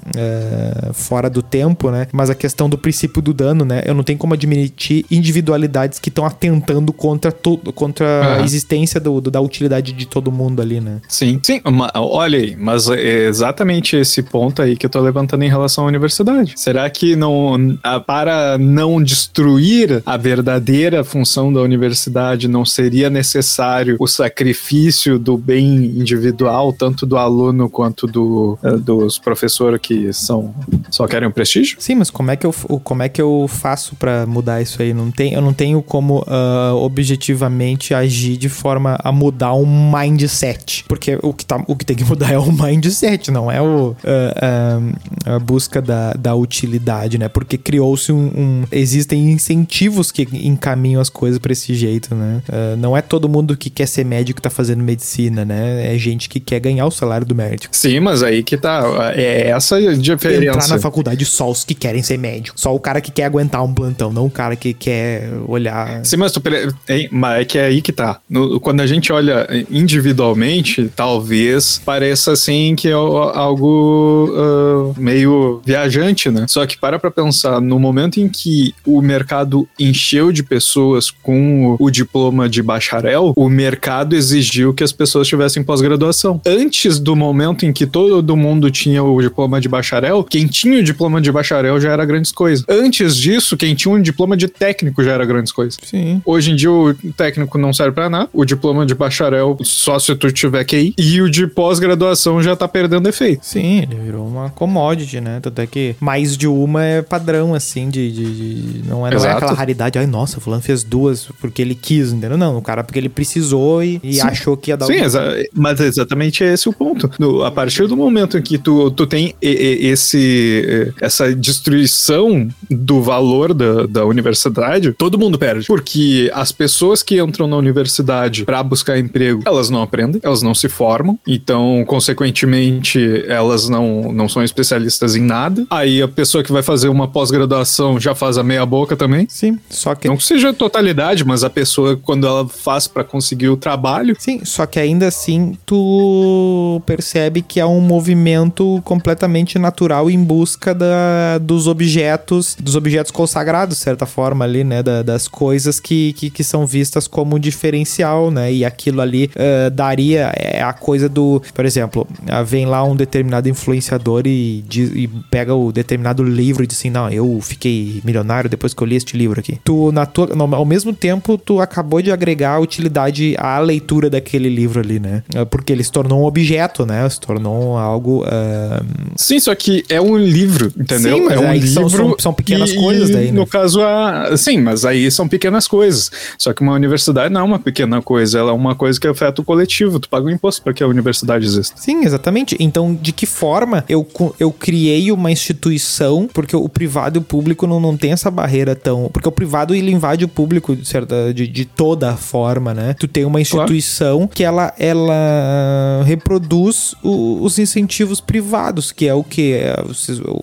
fora do tempo, né? Mas a questão do princípio do dano, né? Eu não tenho como admitir individualidades que estão atentando contra todo, contra uhum. a existência do, do, da utilidade de todo mundo ali, né? Sim, sim. Olha aí, mas é exatamente esse ponto aí que eu tô levantando em relação à universidade. Será que não, para não destruir a verdadeira função da universidade, não seria necessário o sacrifício do bem individual, tanto do aluno quanto do, eh, dos professores que são só querem o prestígio? Sim, mas como é que eu, como é que eu faço para mudar isso aí? Não tem, eu não tenho como uh, objetivamente agir de forma a mudar um mindset, porque o que, tá, o que tem que mudar é o mindset, não é o, uh, uh, a busca da, da utilidade, né? Porque criou-se um, um, Existem incentivos que encaminham as coisas para esse jeito, né? Uh, não é todo mundo que quer ser médico que tá fazendo medicina, né? É gente que quer ganhar o salário do médico. Sim, mas aí que tá. É essa a diferença. Entrar na faculdade só os que querem ser médico. Só o cara que quer aguentar um plantão, não o cara que quer olhar. Sim, mas, tu, é, mas é que é aí que tá. No, quando a gente olha individualmente, talvez pareça assim que é algo uh, meio viajante, né? Só que para pra pensar, no momento em que o mercado encheu de pessoas com o, o diploma de bacharel, o mercado exigiu que as pessoas tivessem pós-graduação. Antes do momento em que todo mundo tinha o diploma de bacharel, quem tinha o diploma de bacharel já era grandes coisas. Antes disso, quem tinha um diploma de técnico já era grandes coisas. Sim. Hoje em dia o técnico não serve para nada, o diploma de bacharel só se tu tiver QI, e o de pós-graduação já tá perdendo efeito. Sim, ele virou uma commodity, né? Tanto é que mais de uma é padrão, assim, de. de, de não, é, não é aquela raridade, ai, nossa, o fulano fez duas porque ele quis, entendeu? Não, o cara porque ele precisou e, e achou que ia dar Sim, exa mas exatamente esse é o ponto. No, a partir do momento em que tu, tu tem esse, essa destruição do valor da, da universidade, todo mundo perde. Porque as pessoas que entram na universidade para buscar emprego, elas não aprendem, elas não se formam, então, consequentemente, elas não, não são especialistas em nada. Aí a pessoa que vai fazer uma pós-graduação já faz a meia boca também. Sim, só que. Não que seja totalidade, mas a pessoa, quando ela faz para conseguir o trabalho. Sim, só que ainda assim tu percebe que é um movimento completamente natural em busca da, dos objetos, dos objetos consagrados, de certa forma, ali, né? Da, das coisas que, que, que, são vistas como diferencial, né? E aquilo ali uh, daria é a coisa do. Por exemplo, ah, vem lá um determinado influenciador e, diz- e pega o determinado livro e diz assim, não, eu fiquei milionário depois que eu li este livro aqui. Tu, na tua, ao mesmo tempo, tu acabou de agregar utilidade à leitura daquele livro ali, né? Ah, Porque ele se tornou um objeto, né? Se tornou algo... ah, Sim, só que é um livro, entendeu? Sim, é um aí livro. são- são- são pequenas coisas daí, né? No caso, a... sim, mas aí são pequenas coisas. Só que uma universidade não é uma pequena coisa, ela é uma coisa que afeta o coletivo. Tu paga um imposto para que a universidade exista. Sim, exatamente. Então, de que forma eu, eu criei uma instituição, porque o privado e o público não, não tem essa barreira tão. Porque o privado ele invade o público de, certa, de, de toda forma, né? Tu tem uma instituição que ela, ela reproduz o- os incentivos privados, que é o que? É,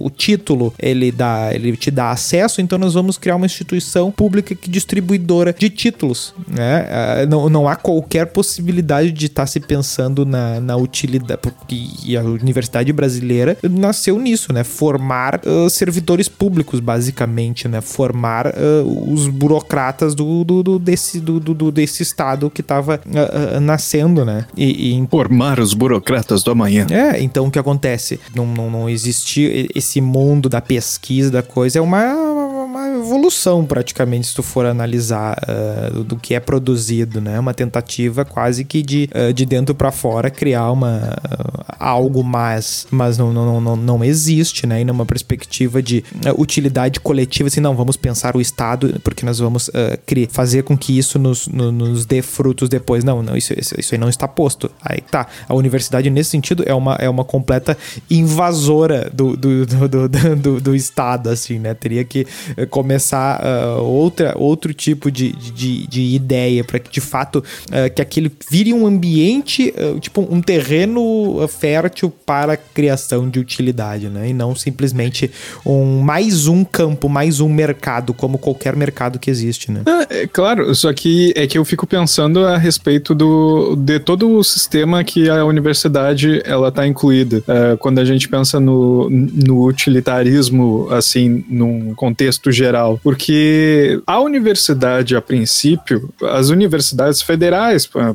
o título ele dá, ele te dá acesso, então nós vamos criar uma instituição pública que distribuidora de títulos, né? Ah, não, não há qualquer possibilidade de estar se pensando na, na utilidade, porque a Universidade Brasileira nasceu nisso, né? Formar ah, servidores públicos, basicamente, né? Formar ah, os burocratas do, do, do- desse, do, do- desse estado que estava nascendo, né? E, e Formar os burocratas do amanhã. é, então o que acontece? Não, não, não existia esse mundo da pesquisa, da coisa, é uma evolução praticamente, se tu for analisar ah, do, que é produzido, né? Uma tentativa quase que de, ah, de dentro para fora criar uma, ah, algo mais, mas não, não, não, não, existe, né? E numa perspectiva de utilidade coletiva, assim, não, vamos pensar o Estado, porque nós vamos ah, cri- fazer com que isso nos, no- nos dê frutos depois. Não, não, isso, isso, aí não está posto. Aí tá. A universidade, nesse sentido, é uma, é uma completa invasora do, do, do, do, do- do Estado, assim, né? Teria que eh, começar ah, outra, outro tipo de, de, de ideia para que, de fato, ah, que aquilo vire um ambiente, ah, tipo, um terreno fértil para a criação de utilidade, né? E não simplesmente um mais um campo, mais um mercado, como qualquer mercado que existe, né? É claro, só que é que eu fico pensando a respeito do, de todo o sistema que a universidade ela tá incluída. Ah, quando a gente pensa no, no utilitarismo, assim, num contexto geral. Porque a universidade, a princípio, as universidades federais, ah,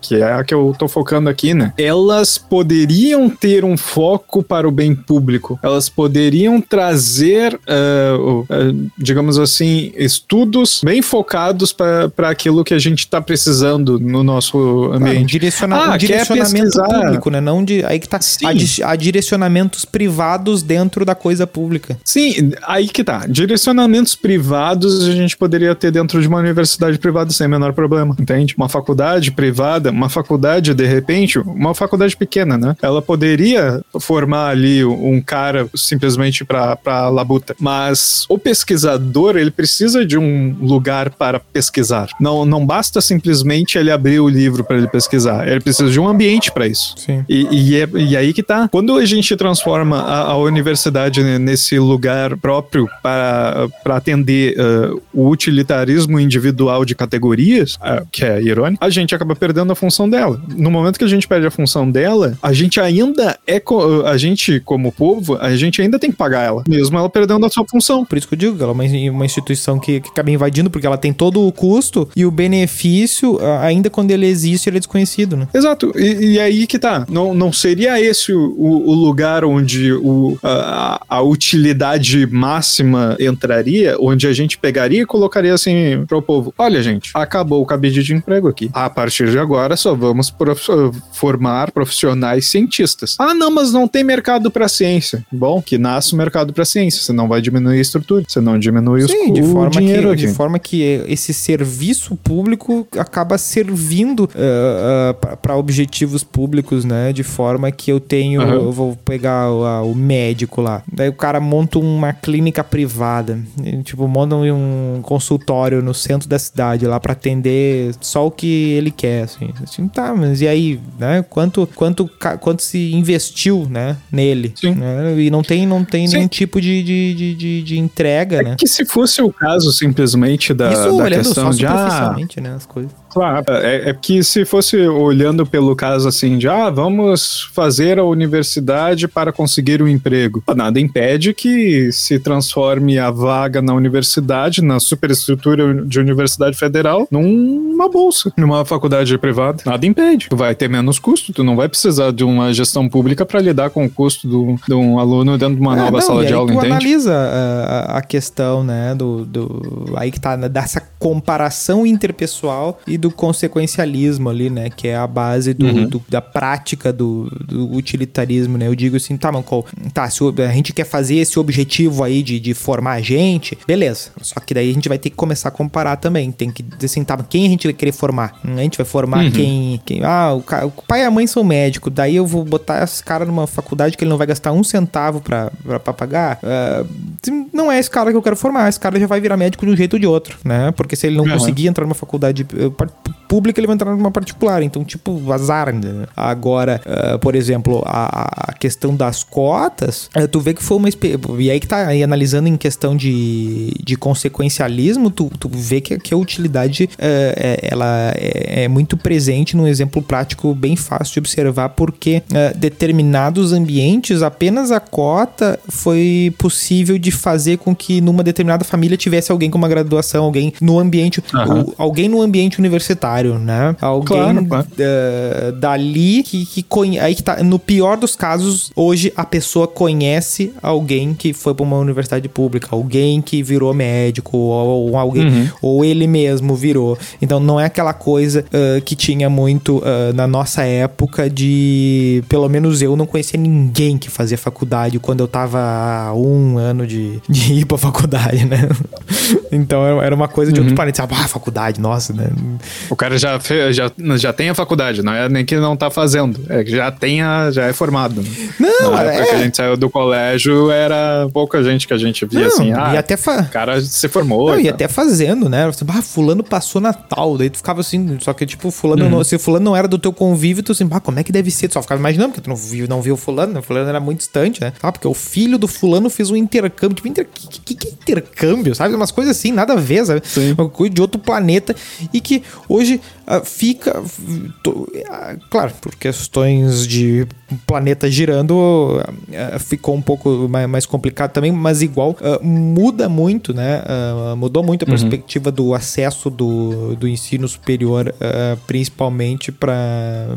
que é a que eu tô focando aqui, né? Elas poderiam ter um foco para o bem público. Elas poderiam trazer, ah, o- ah, digamos assim, estudos bem focados para aquilo que a gente está precisando no nosso Claro, um, ambiente. direciona- Ah, um direcionamento público, né? Não de. Aí que tá. Sim. Há, di- há direcionamentos privados dentro da coisa pública. Sim, aí que tá. Direcionamentos privados a gente poderia ter dentro de uma universidade privada sem o menor problema, entende? Uma faculdade privada, uma faculdade, de repente, uma faculdade pequena, né? Ela poderia formar ali um cara simplesmente pra labuta. Mas o pesquisador, ele precisa de um lugar para pesquisar. Não, não basta simplesmente ele abrir o livro para ele pesquisar. Ele precisa de um ambiente para isso. Sim. E, e, é- e aí que tá. Quando a gente transforma a, a universidade nesse lugar próprio para, para atender ah, o utilitarismo individual de categorias, ah, que é irônico, a gente acaba perdendo a função dela. No momento que a gente perde a função dela, a gente ainda é. co- A gente, como povo, a gente ainda tem que pagar ela, mesmo ela perdendo a sua função. Por isso que eu digo que ela é uma, uma instituição que, que acaba invadindo, porque ela tem todo o custo e o benefício, ah, ainda quando ele existe, ele é desconhecido, né? Exato, e, e aí que tá. Não, não seria esse o, o- o lugar onde o, a, a utilidade máxima entraria, onde a gente pegaria e colocaria assim pro povo: olha, gente, acabou o cabide de emprego aqui. A partir de agora só vamos prof- formar profissionais cientistas. Ah, não, mas não tem mercado pra ciência. Bom, que nasce o mercado pra ciência. Você não vai diminuir a estrutura, você não diminui os, Sim, de o forma, dinheiro que, aqui. de forma que esse serviço público acaba servindo para objetivos públicos, né? De forma que eu tenho, Aham. eu vou pegar o, a- o médico lá, daí o cara monta uma clínica privada, tipo, monta um consultório no centro da cidade lá para atender só o que ele quer, assim. Assim, tá, mas e aí, né? Quanto, quanto, quanto se investiu, né? Nele, Sim. né? E não tem, não tem Sim. nenhum tipo de, de, de, de, de entrega, né? Que se fosse o caso simplesmente da, Isso da questão de ah, né, as coisas. Claro, é, é, que se fosse olhando pelo caso assim de ah, vamos fazer a universidade para conseguir um emprego, nada impede que se transforme a vaga na universidade, na superestrutura de universidade federal, numa bolsa, numa faculdade privada. Nada impede. Tu vai ter menos custo, tu não vai precisar de uma gestão pública para lidar com o custo do, de um aluno dentro de uma é, nova não, sala de aula, tu entende? analisa a, a questão, né, do, do aí que tá dessa comparação interpessoal e do consequencialismo ali, né? Que é a base do, uhum. do da prática do, do, utilitarismo, né? Eu digo assim, tá, Manco, tá, se a gente quer fazer esse objetivo aí de, de formar a gente, beleza. Só que daí a gente vai ter que começar a comparar também. Tem que dizer assim, tá, quem a gente vai querer formar? A gente vai formar uhum. quem, quem. Ah, o, o, pai e a mãe são médicos, daí eu vou botar esse cara numa faculdade que ele não vai gastar um centavo pra, pra, pra pagar. Uh, não é esse cara que eu quero formar, esse cara já vai virar médico de um jeito ou de outro, né? Porque se ele não uhum. conseguir entrar numa faculdade pública, ele vai entrar numa particular. Então, tipo, azar. Né? Agora, uh, por exemplo, a, a, questão das cotas, uh, tu vê que foi uma. E aí que tá aí analisando em questão de, de consequencialismo, tu, tu vê que, que a utilidade uh, é, ela é, é, muito presente num exemplo prático bem fácil de observar, porque determinados ambientes, apenas a cota foi possível de fazer com que numa determinada família tivesse alguém com uma graduação, alguém no ambiente, uhum. o, alguém no ambiente universitário né? Alguém claro, claro. Uh, dali que, que conhece. Aí que tá. No pior dos casos, hoje a pessoa conhece alguém que foi para uma universidade pública, alguém que virou médico, ou, ou alguém, uhum. ou ele mesmo virou. Então não é aquela coisa uh, que tinha muito uh, na nossa época de. Pelo menos eu não conhecia ninguém que fazia faculdade quando eu tava há um ano de, de ir pra faculdade, né? então era uma coisa de uhum. outro planeta. Ah, faculdade, nossa, né? O cara já, já, já tem a faculdade, não é nem que não tá fazendo, é que já tem a, já é formado. Não, Na é... que a gente saiu do colégio, era pouca gente que a gente via não, assim, ah, e até fa... cara se formou. Não, e, até fazendo, né? Ah, fulano passou Natal, daí tu ficava assim, só que tipo, fulano, uhum. não, se fulano não era do teu convívio, tu assim, ah, como é que deve ser? Tu só ficava imaginando, porque tu não viu, não viu fulano, né? Fulano era muito distante, né? Ah, porque o filho do fulano fez um intercâmbio, tipo, inter... que, que, que é intercâmbio, sabe? Umas coisas assim, nada a ver, sabe? Sim. Uma coisa de outro planeta e que hoje hoje uh, fica. uh, claro, por questões de planeta girando, uh, ficou um pouco mais, mais, complicado também, mas igual muda muito, né? mudou muito a uhum. perspectiva do acesso do, do ensino superior, principalmente para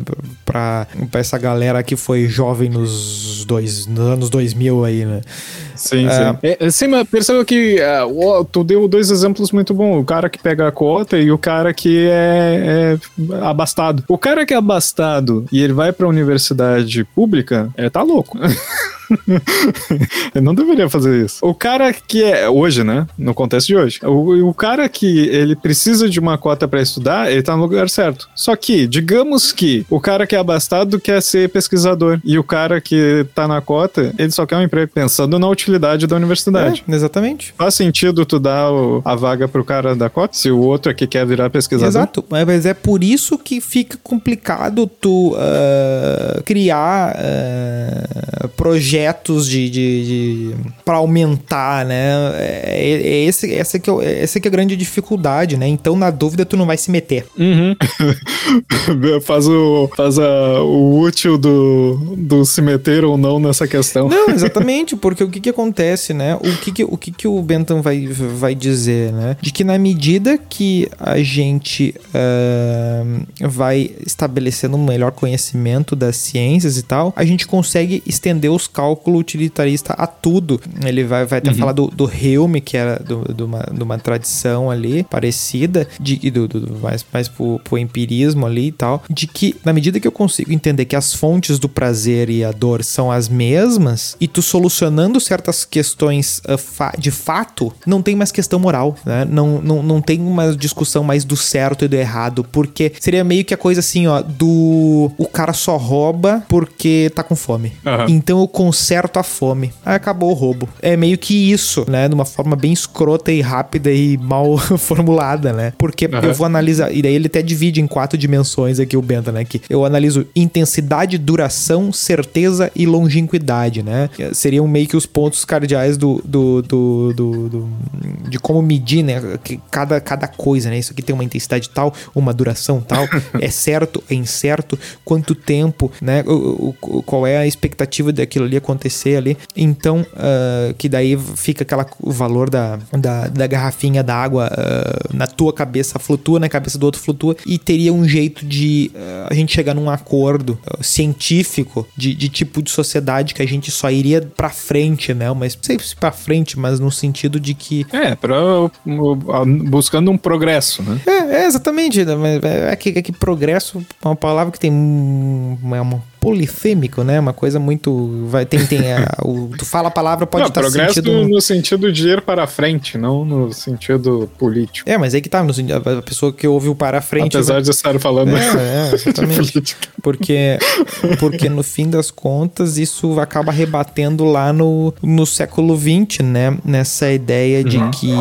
essa galera que foi jovem nos, dois, nos anos 2000 aí, né? Sim, sim. É, sim, mas perceba que uh, tu deu dois exemplos muito bons. O cara que pega a cota e o cara que é, é abastado. O cara que é abastado e ele vai pra universidade pública, é, tá louco. eu não deveria fazer isso. O cara que é hoje, né? No contexto de hoje, o, o cara que ele precisa de uma cota para estudar, ele tá no lugar certo. Só que, digamos que o cara que é abastado quer ser pesquisador e o cara que tá na cota, ele só quer um emprego pensando na utilidade da universidade. É, exatamente. Faz sentido tu dar o, a vaga pro cara da cota se o outro aqui quer virar pesquisador? Exato. Mas é por isso que fica complicado tu uh, criar uh, projetos projetos de, de, de para aumentar, né? É, é esse, essa, que é, essa que é a grande dificuldade, né? Então, na dúvida, tu não vai se meter. Uhum. faz o, faz a, o útil do, do se meter ou não nessa questão. Não, exatamente, porque o que que acontece, né? O que que o, que que o Bentham vai, vai dizer, né? De que na medida que a gente uh, vai estabelecendo um melhor conhecimento das ciências e tal, a gente consegue estender os cálculos cálculo utilitarista a tudo. Ele vai, vai até uhum. falar do, do Helm, que era do, de, uma, de uma tradição ali parecida, de, do, do, mais, mais pro, pro empirismo ali e tal, de que na medida que eu consigo entender que as fontes do prazer e a dor são as mesmas, e tu solucionando certas questões uh, fa de fato, não tem mais questão moral, né? Não, não, não tem uma discussão mais do certo e do errado, porque seria meio que a coisa assim, ó, do o cara só rouba porque tá com fome. Uhum. Então eu consigo conserto a fome. Aí acabou o roubo. É meio que isso, né? De uma forma bem escrota e rápida e mal formulada, né? Porque uhum. eu vou analisar. E daí ele até divide em quatro dimensões aqui o Benta, né? Que eu analiso intensidade, duração, certeza e longínquidade, né? Seriam meio que os pontos cardeais do, do, do, do, do de como medir, né? Cada, cada coisa, né? Isso aqui tem uma intensidade tal, uma duração tal, é certo, é incerto, quanto tempo, né? O, o, qual é a expectativa daquilo ali acontecer ali. Então, uh, que daí fica aquela, o valor da, da, da garrafinha d'água uh, na tua cabeça flutua, na cabeça do outro flutua, e teria um jeito de uh, a gente chegar num acordo científico de, de tipo de sociedade que a gente só iria pra frente, né? Mas não sei se pra frente, mas no sentido de que. É, pra, buscando um progresso, né? É, é exatamente. Né? É, é, que, é que progresso é uma palavra que tem é uma polissêmico, né? Uma coisa muito. Vai, tem, tem a, o, tu fala a palavra, pode estar progresso sentido... no sentido de ir para frente, não no sentido político. É, mas aí que tá, a pessoa que ouve o para frente. Apesar vai... de estar falando. É, é exatamente. porque, porque no fim das contas, isso acaba rebatendo lá no, no século XX, né? Nessa ideia de uhum. que.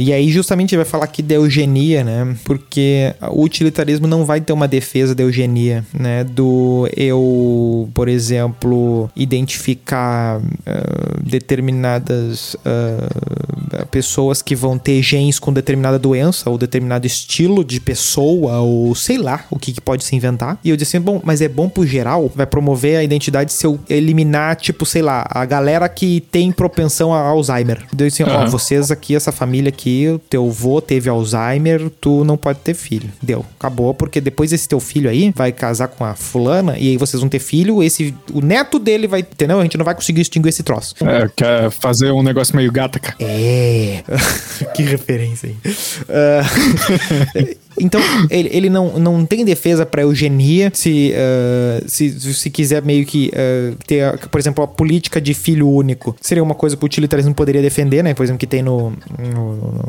E aí, justamente, vai falar aqui de eugenia, né? Porque o utilitarismo não vai ter uma defesa da eugenia, né? Do eu, por exemplo, identificar uh, determinadas uh, pessoas que vão ter genes com determinada doença ou determinado estilo de pessoa ou sei lá o que, que pode se inventar. E eu disse assim, bom, mas é bom pro geral? Vai promover a identidade se eu eliminar, tipo, sei lá, a galera que tem propensão a Alzheimer. Eu disse assim, ó, vocês aqui, essa família aqui, teu avô teve Alzheimer, tu não pode ter filho. Deu, acabou, porque depois esse teu filho aí vai casar com a fulana e aí vocês vão ter filho, esse o neto dele vai, entendeu? A gente não vai conseguir extinguir esse troço. É, quer fazer um negócio meio gataca. É. que referência aí. Uh, Então, ele, ele não, não tem defesa para eugenia se, uh, se, se quiser meio que uh, ter, por exemplo, a política de filho único. Seria uma coisa que o utilitarismo poderia defender, né? Por exemplo, que tem no, no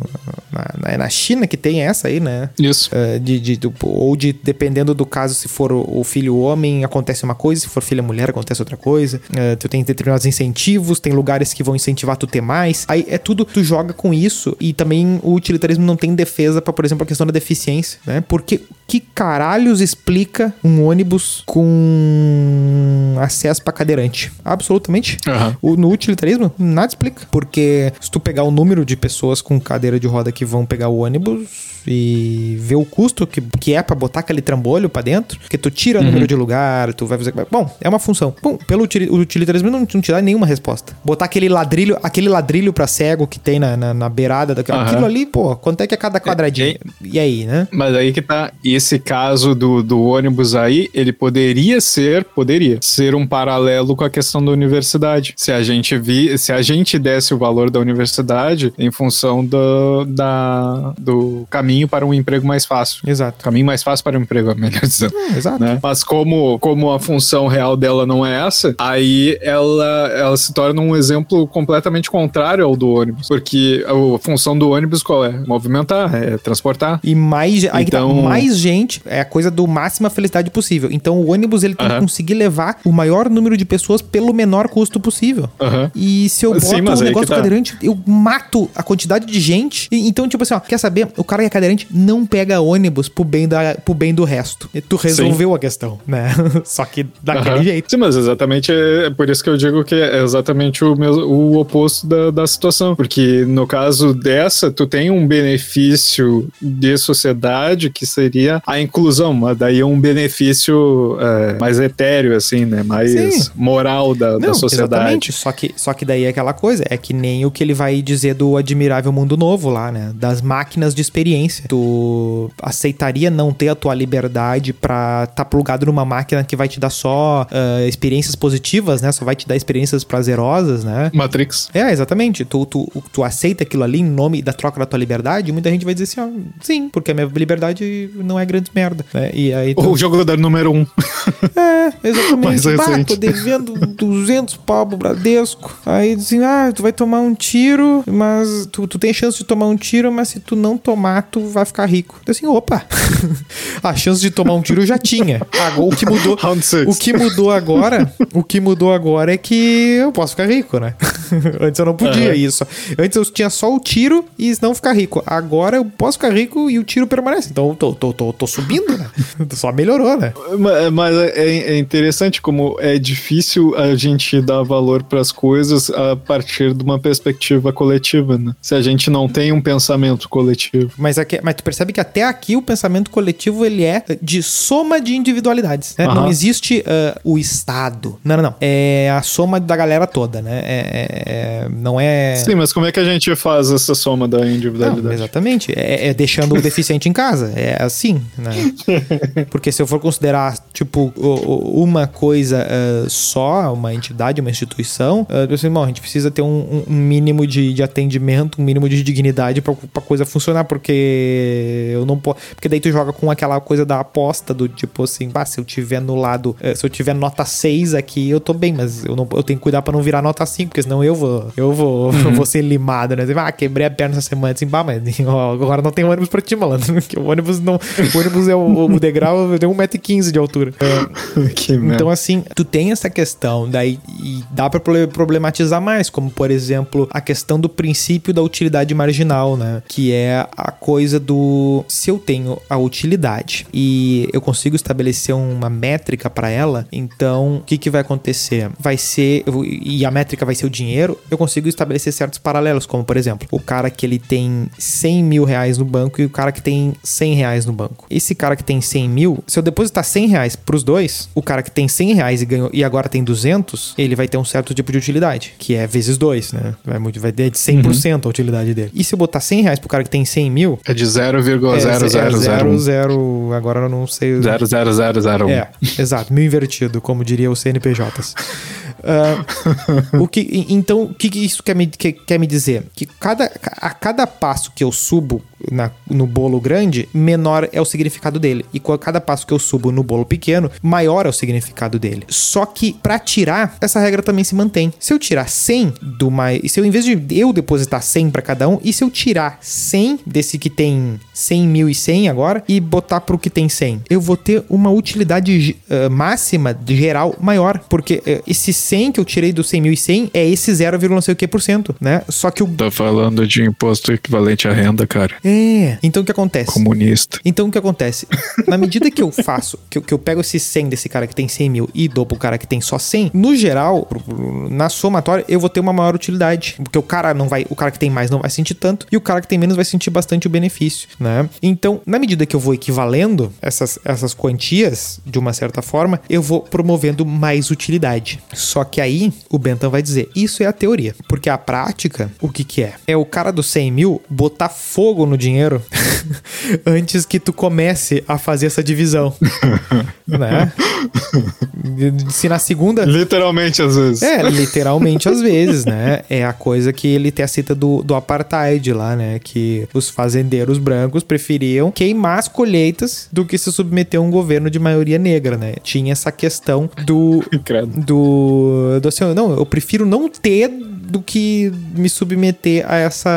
na, na, China que tem essa aí, né? Isso. Uh, de, de, do, ou de, dependendo do caso, se for o, o, filho homem, acontece uma coisa, se for filha mulher, acontece outra coisa. tu tem determinados incentivos, tem lugares que vão incentivar tu ter mais. Aí é tudo, tu joga com isso e também o utilitarismo não tem defesa para, por exemplo, a questão da deficiência né? Porque que caralhos explica um ônibus com acesso para cadeirante? Absolutamente. Uhum. O, no utilitarismo, nada explica. Porque se tu pegar o número de pessoas com cadeira de roda que vão pegar o ônibus e ver o custo que, que é para botar aquele trambolho para dentro, que tu tira o uhum. número de lugar, tu vai fazer. Bom, é uma função. Bom, pelo utilitarismo não, não te dá nenhuma resposta. Botar aquele ladrilho, aquele ladrilho para cego que tem na, na, na beirada daquilo. Uhum. Aquilo ali, pô, quanto é que é cada quadradinho? É, é, e aí, né? Mas aí que tá. Esse caso do, do ônibus aí, ele poderia ser, poderia ser um paralelo com a questão da universidade. Se a gente vi, se a gente desse o valor da universidade em função do, da, do caminho para um emprego mais fácil. Exato. Caminho mais fácil para um emprego, melhor dizendo. É, exato. Né? Mas como, como a função real dela não é essa, aí ela, ela se torna um exemplo completamente contrário ao do ônibus. Porque a função do ônibus qual é? Movimentar, é transportar. E mais, tá, então... tá, mais gente é a coisa do máxima felicidade possível. Então o ônibus ele tem que conseguir levar o maior número de pessoas pelo menor custo possível. E se eu boto Sim, um negócio tá. cadeirante, eu mato a quantidade de gente. E, então, tipo assim, ó, quer saber? O cara quer cadeirante não pega ônibus pro bem, da, pro bem do resto. E tu resolveu Sim. a questão, né? Só que daquele uhum. jeito. Sim, mas exatamente é por isso que eu digo que é exatamente o, meu, o oposto da, da situação. Porque no caso dessa, tu tem um benefício de sociedade que seria a inclusão, mas daí é um benefício é, mais etéreo, assim, né? Mais Sim. moral da, não, da sociedade. Exatamente. Só que, só que daí é aquela coisa, é que nem o que ele vai dizer do admirável mundo novo lá, né? Das máquinas de experiência. Tu aceitaria não ter a tua liberdade pra estar tá plugado numa máquina que vai te dar só uh, experiências positivas, né? Só vai te dar experiências prazerosas, né? Matrix. É, exatamente. Tu, tu, tu aceita aquilo ali em nome da troca da tua liberdade, muita gente vai dizer assim, ó, sim, porque a minha liberdade não é grande merda, né? E aí tu... O jogador número um. é, exatamente. Mais bah, tô devendo 200 pau pro Bradesco. Aí assim, ah, tu vai tomar um tiro, mas tu, tu tem chance de tomar um tiro, mas se tu não tomar, tu vai ficar rico. Eu assim, opa, a chance de tomar um tiro eu já tinha. Agora, o que mudou, o que mudou agora, o que mudou agora é que eu posso ficar rico, né? Antes eu não podia Aham. isso. Antes eu tinha só o tiro e não ficar rico. Agora eu posso ficar rico e o tiro permanece. Então eu tô, tô, tô, tô subindo, né? Só melhorou, né? Ma- Mas é, é interessante como é difícil a gente dar valor para as coisas a partir de uma perspectiva coletiva, né? Se a gente não tem um pensamento coletivo. Mas, aqui, mas tu percebe que até aqui o pensamento coletivo ele é de soma de individualidades. né? Não existe ah, o Estado. Não, não, não. É a soma da galera toda, né? É, é- é- não é. Sim, mas como é que a gente faz essa soma da Não, individualidade? exatamente. É, é deixando o deficiente em casa. É assim, né? Porque se eu for considerar, tipo, uma coisa ah, só, uma entidade, uma instituição, ah, eu sei, bom, a gente precisa ter um, um mínimo de, de atendimento, um mínimo de dignidade pra, pra coisa funcionar, porque eu não posso. Porque daí tu joga com aquela coisa da aposta do tipo assim, bah, se eu tiver no lado, eh, se eu tiver nota 6 aqui, eu tô bem, mas eu, não, eu tenho que cuidar pra não virar nota 5, porque senão eu vou, eu vou, eu vou ser limado, né? Ah, quebrei a perna essa semana, assim, bah, mas agora não tem ônibus pra ti, malandro. Que o ônibus não. O ônibus é o, o degrau, tem 1,15m de altura. É, então, assim, tu tem essa questão, daí e dá pra problematizar mais, como por exemplo, a questão do princípio da utilidade marginal, né? Que é a coisa do se eu tenho a utilidade e eu consigo estabelecer uma métrica pra ela, então o que, que vai acontecer? Vai ser, eu e a métrica vai ser o dinheiro, eu consigo estabelecer certos paralelos, como por exemplo, o cara que ele tem 100 mil reais no banco e o cara que tem 100 reais no banco. Esse cara que tem 100 mil, se eu depositar 100 reais pros dois, o cara que tem 100 reais e, ganhou, e agora tem 200, ele vai ter um certo tipo de utilidade, que é vezes dois, né? Vai, muito, vai ter de 100% a utilidade dele. E se eu botar 100 reais pro cara que tem 100 mil, É de é, é 0, 0,0001. 0, agora eu não sei. o- 00001. é, exato, meio invertido, como diria o CNPJs. Ah, o que, então, o que, isso quer me, que- quer me dizer? Que cada, a cada passo que eu subo na- no bolo grande, menor é o significado dele. E com cada passo que eu subo no bolo pequeno, maior é o significado dele. Só que, pra tirar, essa regra também se mantém. Se eu tirar 100 do mais. Se eu, em vez de eu depositar 100 pra cada um, e se eu tirar 100 desse que tem 100 mil e 100 agora, e botar pro que tem 100, eu vou ter uma utilidade eh, máxima geral maior. Porque eh, esse 100 que eu tirei do 100 mil e 100 é esse 0, não sei o que por cento, né? Só que o. Tá falando de imposto equivalente à renda, cara. É. Então o que acontece? Comunista. Então o que acontece? Na medida que eu faço, que eu, que eu pego esse 100 desse cara que tem 100 mil e dou pro cara que tem só 100, no geral, na somatória, eu vou ter uma maior utilidade. Porque o cara não vai, o cara que tem mais não vai sentir tanto e o cara que tem menos vai sentir bastante o benefício, né? Então, na medida que eu vou equivalendo essas, essas quantias, de uma certa forma, eu vou promovendo mais utilidade. Só que aí, o Bentham vai dizer, isso é a teoria. Porque a prática, o que que é? É o cara dos 100 mil botar fogo no dinheiro antes que tu comece a fazer essa divisão. né? Se na segunda. Literalmente, às vezes. É, literalmente às vezes, né? É a coisa que ele tem a cita do, do apartheid lá, né? Que os fazendeiros brancos preferiam queimar as colheitas do que se submeter a um governo de maioria negra, né? Tinha essa questão do. Credo. Do, do assim, não, eu prefiro não ter do que me submeter a essa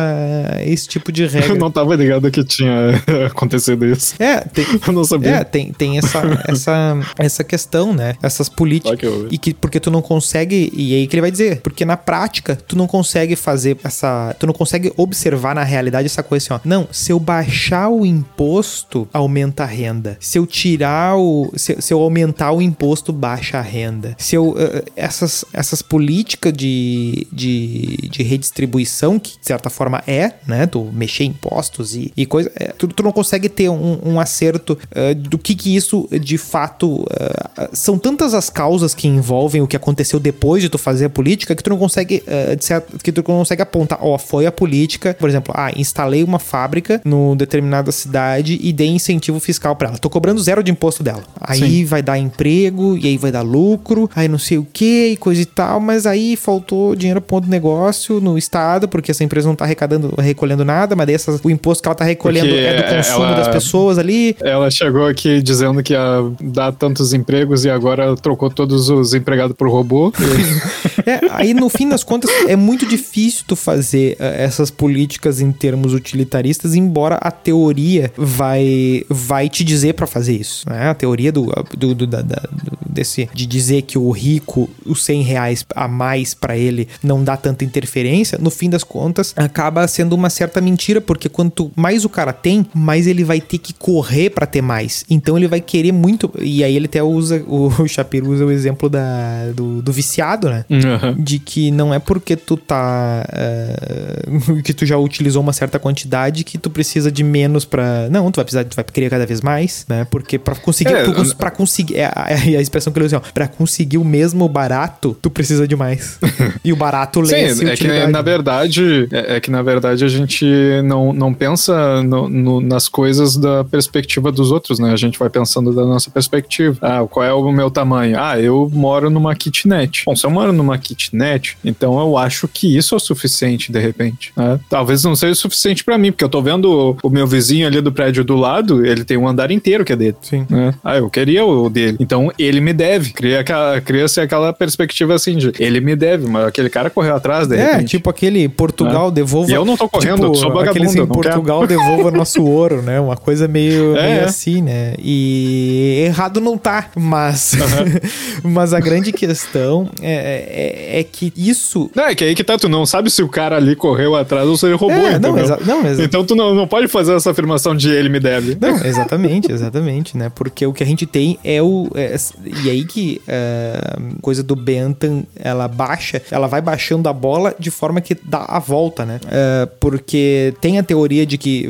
a esse tipo de regra. Eu não tava ligado que tinha acontecido isso. É, tem, Eu não sabia. é, tem, tem essa, essa, essa questão, né? Essas políticas. E que porque tu não consegue. E aí que ele vai dizer. Porque na prática, tu não consegue fazer essa. Tu não consegue observar na realidade essa coisa assim, ó. Não, se eu baixar o imposto, aumenta a renda. Se eu tirar o. Se, se eu aumentar o imposto, baixa a renda. Se eu. eh, essas, essas políticas de, de, de redistribuição, que de certa forma é, né? Tu mexer impostos e, e coisa. é, tu, tu não consegue ter um, um acerto eh, do que que isso de fato. eh, são tantas as causas que envolvem o que aconteceu depois de tu fazer a política que tu não consegue. eh, de certo- que tu não consegue apontar, ó, foi a política. Por exemplo, ah, instalei uma fábrica no determinada cidade e dei incentivo fiscal pra ela. Tô cobrando zero de imposto dela. Aí vai dar emprego, e aí vai dar lucro, aí não sei o que, e coisa e tal, mas aí faltou dinheiro pro negócio no estado, porque essa empresa não tá arrecadando, recolhendo nada, mas daí essas- o imposto que ela tá recolhendo Porque é do consumo ela- das pessoas ali. Ela chegou aqui dizendo que ia dar tantos empregos e agora trocou todos os empregados por robô. É, aí no fim das contas é muito difícil tu fazer uh, essas políticas em termos utilitaristas, embora a teoria vai vai te dizer para fazer isso. Né? A teoria do, do, do, da, da, desse de dizer que o rico os 100 reais a mais para ele não dá tanta interferência, no fim das contas acaba sendo uma certa mentira, porque quanto mais o cara tem, mais ele vai ter que correr para ter mais. Então ele vai querer muito. E aí ele até usa, o, o Shapiro usa o exemplo da, do, do viciado, né? Uhum. De que não é porque tu tá. Uh, que tu já utilizou uma certa quantidade que tu precisa de menos para Não, tu vai precisar, tu vai querer cada vez mais, né? Porque para conseguir. É, pra conseguir. É a, é a expressão que ele usa, assim, ó, pra conseguir o mesmo barato, tu precisa de mais. e o barato Sim, é que na verdade. É, é, que na verdade a gente não, não pensa no, no, nas coisas da perspectiva dos outros, né? A gente vai pensando da nossa perspectiva. Ah, qual é o meu tamanho? Ah, eu moro numa kitnet. Bom, se eu moro numa kitnet, então eu acho que isso é o suficiente, de repente. Né? Talvez não seja o suficiente para mim, porque eu tô vendo o, o, meu vizinho ali do prédio do lado, ele tem um andar inteiro que é dele. Sim. Né? Ah, eu queria o dele. Então ele me deve. Cria aquela, cria-se aquela perspectiva assim de ele me deve, mas aquele cara correu atrás dele. É, tipo aquele Portugal né? devolva. E eu não tô correndo, tipo, sou vagabundo. Aqueles em Portugal devolva nosso ouro, né? Uma coisa meio, é, meio é. assim, né? E errado não tá, mas, uhum. mas a grande questão é, é, é, que isso. Não, é que aí que tá, tu não sabe se o cara ali correu atrás ou se ele roubou, é, não, exa não, exa Então tu não, não pode fazer essa afirmação de ele me deve. Não, exatamente, exatamente, né? Porque o que a gente tem é o. É, e aí que a uh, coisa do Bentham, ela baixa, ela vai baixando a bola de forma que dá a volta, né? Uh, porque tem a teoria de que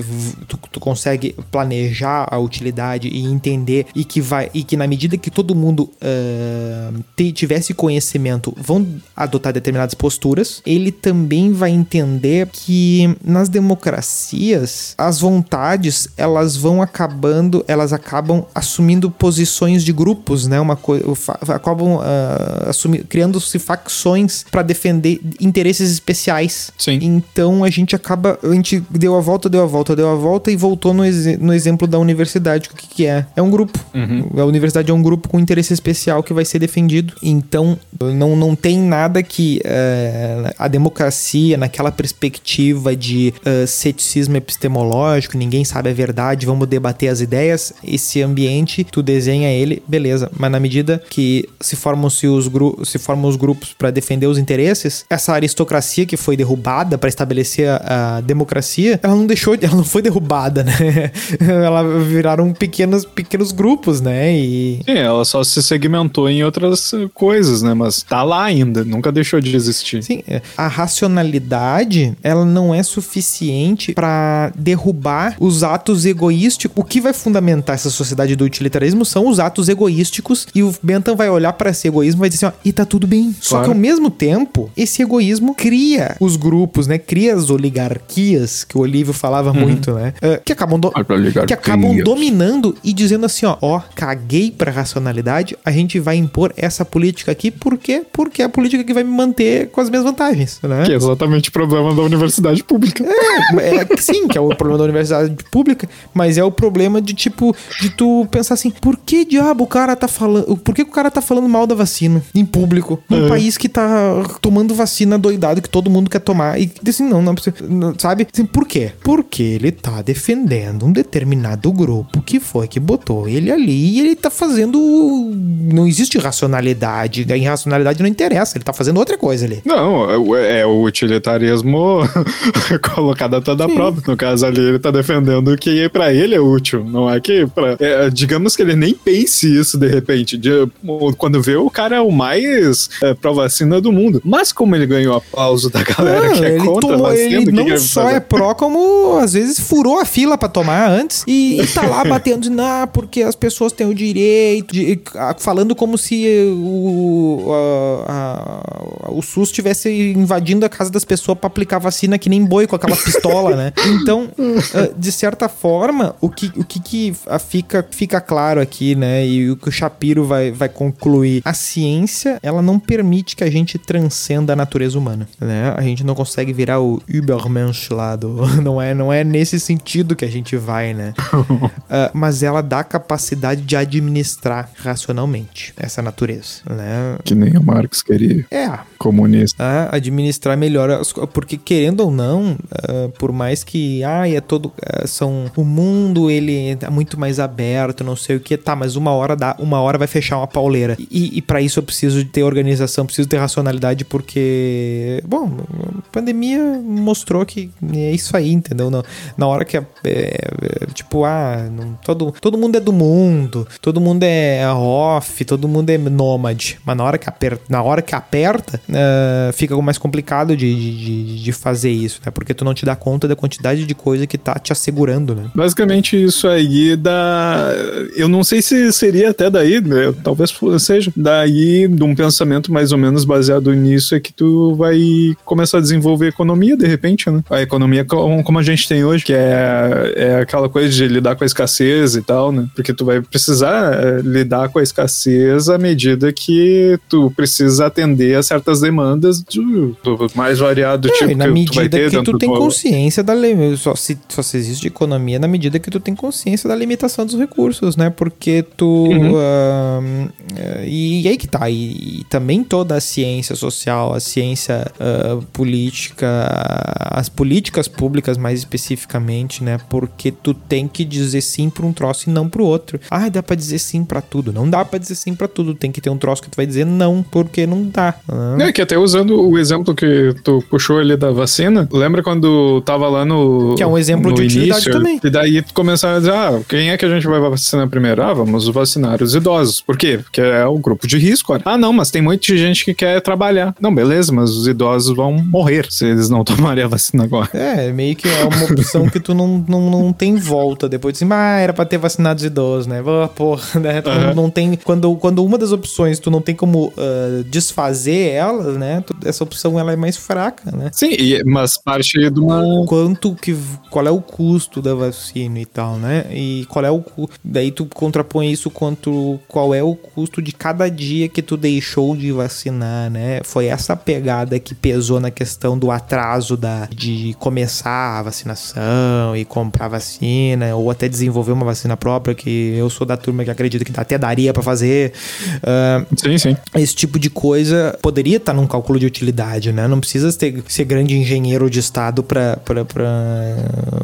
tu, tu consegue planejar a utilidade e entender e que vai e que na medida que todo mundo uh, tivesse conhecimento vão adotar determinadas posturas ele também vai entender que nas democracias as vontades elas vão acabando elas acabam assumindo posições de grupos né uma coisa acabam uh, criando-se facções para defender interesses especiais. Sim. então a gente acaba a gente deu a volta deu a volta deu a volta e voltou no, ex no exemplo da universidade o que, que é. É um grupo. Uhum. a universidade é um grupo com interesse especial que vai ser defendido. Então não, não tem nada que uh, a democracia naquela perspectiva de uh, ceticismo epistemológico ninguém sabe a verdade vamos debater as ideias esse ambiente tu desenha ele beleza. Mas na medida que se formam se os grupos se formam os grupos para defender os interesses essa aristocracia que foi derrubada para estabelecer a, a democracia ela não deixou ela não foi derrubada né ela viraram pequenos pequenos grupos né e Sim, ela só se segmentou em outras coisas né mas tá lá ainda nunca deixou de existir Sim, é. a racionalidade ela não é suficiente para derrubar os atos egoísticos o que vai fundamentar essa sociedade do utilitarismo são os atos egoísticos e o Bentham vai olhar para esse egoísmo e vai dizer assim, ó, e tá tudo bem. Claro. Só que ao mesmo tempo, esse egoísmo cria os grupos, né? Cria as oligarquias, que o Olívio falava uhum. muito, né? Uh, que acabam, do... que acabam dominando e dizendo assim, ó, ó, caguei pra racionalidade, a gente vai impor essa política aqui, por quê? Porque é a política que vai me manter com as minhas vantagens, né? Que é exatamente o problema da universidade pública. É, é sim, que é o problema da universidade pública, mas é o problema de, tipo, de tu pensar assim, por que diabo o cara tá falando, por que o cara tá falando mal da vacina em público? Num é. país que tá tomando vacina doidado que todo mundo quer tomar e assim, não, não é possível, sabe? Assim, por quê? Porque ele tá defendendo um determinado grupo que foi que botou ele ali e ele tá fazendo. Não existe racionalidade. A irracionalidade não interessa, ele tá fazendo outra coisa ali. Não, é, é o utilitarismo colocado a toda prova. No caso ali, ele tá defendendo que para ele é útil, não é que pra, é, digamos que ele nem pense isso de repente. De, quando vê, o cara é o mais é, pró-vacina do mundo. Mas como ele ganhou aplauso da galera não, que é contra tomou, ele não que só é pró, como às vezes furou a fila para tomar antes e, e tá lá batendo de, porque as pessoas têm o direito, de, falando como se o, a, a, o SUS estivesse invadindo a casa das pessoas para aplicar vacina que nem boi com aquela pistola, né? Então, ah, de certa forma, o que, o que, que fica, fica claro aqui, né? E o que o Shapiro vai, vai concluir, a ciência, ela não permite que a gente transcenda a natureza humana, né? A gente não consegue virar o Übermensch lá do... Não é, não é nesse sentido que a gente vai, né? uh, mas ela dá capacidade de administrar racionalmente essa natureza, né? Que nem o Marx queria. É, Comunista. a administrar melhor as porque querendo ou não, ah, por mais que ah, é todo ah, são o mundo ele é muito mais aberto, não sei o que, tá, mas uma hora dá, uma hora vai fechar uma pauleira. E, e para isso eu preciso de ter organização, preciso ter racionalidade porque, bom, a pandemia mostrou que é isso aí, entendeu? Na, na hora que é, é, tipo, ah, não- todo todo mundo é do mundo, todo mundo é off, todo mundo é nômade, mas na hora que aperta, na hora que aperta, ah, fica mais complicado de, de, de fazer isso, né? Porque tu não te dá conta da quantidade de coisa que tá te assegurando, né? Basicamente isso aí da. Eu não sei se seria até daí, né? talvez seja. Daí, de um pensamento mais ou menos baseado nisso, é que tu vai começar a desenvolver economia de repente, né? A economia como, a gente tem hoje, que é, é aquela coisa de lidar com a escassez e tal, né? Porque tu vai precisar é, lidar com a escassez à medida que tu precisa atender a certas demandas do, do mais variado É, tipo e na que tu vai medida ter que tu tem do- consciência da só se, só se existe economia na medida que tu tem consciência da limitação dos recursos, né? Porque tu. Uhum. ahn, eh, e, aí que tá. E, e também toda a ciência social, a ciência ah, política, as políticas públicas mais especificamente, né? Porque tu tem que dizer sim pra um troço e não pro outro. Ah, dá pra dizer sim pra tudo. Não dá pra dizer sim pra tudo. Tem que ter um troço que tu vai dizer não, porque não dá. Ah. É, que até usando o exemplo que tu puxou ali da vacina, lembra quando tava lá no. Que é um exemplo de utilidade também. E daí tu começaram a dizer: ah, quem é que a gente vai vacinar primeiro? Ah, vamos vacinar os idosos. Por quê? Porque é o grupo de risco. Ah, não, mas tem muita gente que quer trabalhar. Não, beleza, mas os idosos vão morrer se eles não tomarem a vacina agora. É, meio que é uma opção que tu não, não, não tem volta depois de assim, ah, era pra ter vacinado os idosos, né? Ah, Porra, né? Tu Aham. não, tem. Quando, quando uma das opções tu não tem como ah, desfazer elas, né? tu- essa opção ela é mais fraca, né? Sim, e- mas parte de uma. Quanto que. Qual é o custo da vacina e tal, né? E qual é o. Daí tu contrapõe isso quanto. Qual é o custo de cada dia que tu deixou de vacinar, né? Foi essa pegada que pesou na questão do atraso da, de começar a vacinação e comprar vacina, ou até desenvolver uma vacina própria, que eu sou da turma que acredita que até daria pra fazer. Ah, Sim, sim. esse tipo de coisa poderia estar num cálculo de utilidade, né? Não precisa ter, ser grande engenheiro de estado pra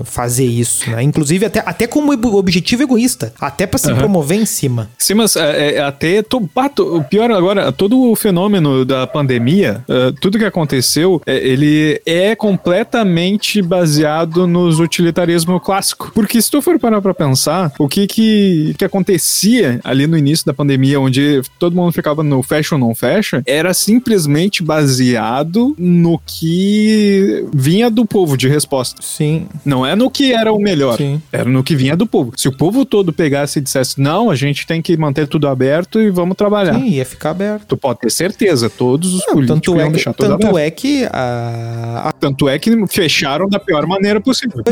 fazer isso, né? Inclusive até, até como ob- objetivo egoísta, até pra se Aham. promover em cima. Sim, mas é, é, até. to- pá, to- o pior agora, todo o fenômeno da pandemia, é, tudo que aconteceu, é, ele é completamente baseado nos utilitarismo clássico. Porque se tu for parar pra pensar, o que que, que acontecia ali no início da pandemia, onde todo mundo ficava no fecha ou não fecha, era simplesmente baseado no que vinha do povo de resposta. Sim, Não é no que era o melhor, Sim. era no que vinha do povo. Se o povo todo pegasse e dissesse, não, a gente tem que manter tudo aberto e vamos trabalhar. sim, ia ficar aberto. Tu pode ter certeza, todos os Não, políticos é que, deixar tanto aberto. é que a, a Tanto é que fecharam da pior maneira possível.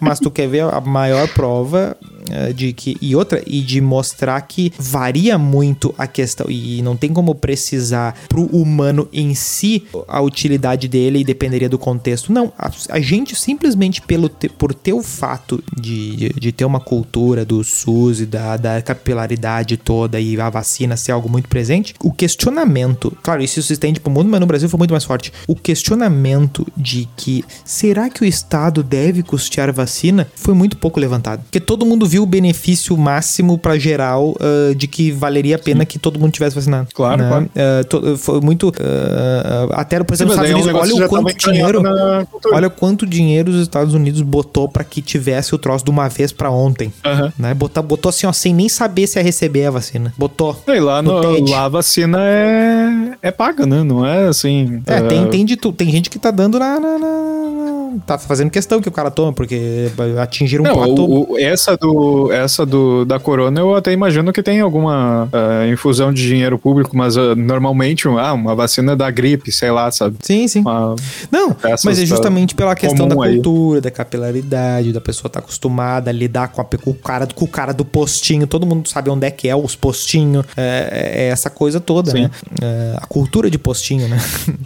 Mas tu quer ver a maior prova eh, de que. E outra, e de mostrar que varia muito a questão. E não tem como precisar pro humano em si a utilidade dele e dependeria do contexto. Não, a, a gente simplesmente pelo te- por ter o fato de, de, de ter uma cultura do SUS e da, da capilaridade toda e a vacina ser algo muito presente, o questionamento, claro, isso se estende pro mundo, mas no Brasil foi muito mais forte. O questionamento de que será que o Estado deve custear vacina foi muito pouco levantado. Porque todo mundo viu o benefício máximo pra geral ah, de que valeria a pena que todo mundo tivesse vacinado. Claro, né? claro. To- foi muito. ah, até, por exemplo, Sim, Estados daí é um Unidos, olha o quanto dinheiro. Olha quanto dinheiro os Estados Unidos botou pra que tivesse o troço de uma vez pra ontem. Aham. Né? Botou, botou assim, ó, sem nem saber se ia receber a vacina. Botou. E lá, No no, lá a vacina é, é paga, né? Não é assim. É, ah, tem, tem de tudo. Tem gente que tá dando na, na- na- Tá fazendo questão que o cara toma, porque atingiram um Não, platô. o- o- essa do essa do da corona eu até imagino que tem alguma ah, infusão de dinheiro público, mas ah, normalmente ah, uma vacina da gripe, sei lá, sabe? Sim, sim. Uma- Não, mas é tá justamente pela questão da comum aí. cultura, da capilaridade, da pessoa estar acostumada a lidar com, a, com, o cara, com o cara do postinho. Todo mundo sabe onde é que é os postinhos. É, é essa coisa toda, Sim. né? É, a cultura de postinho, né?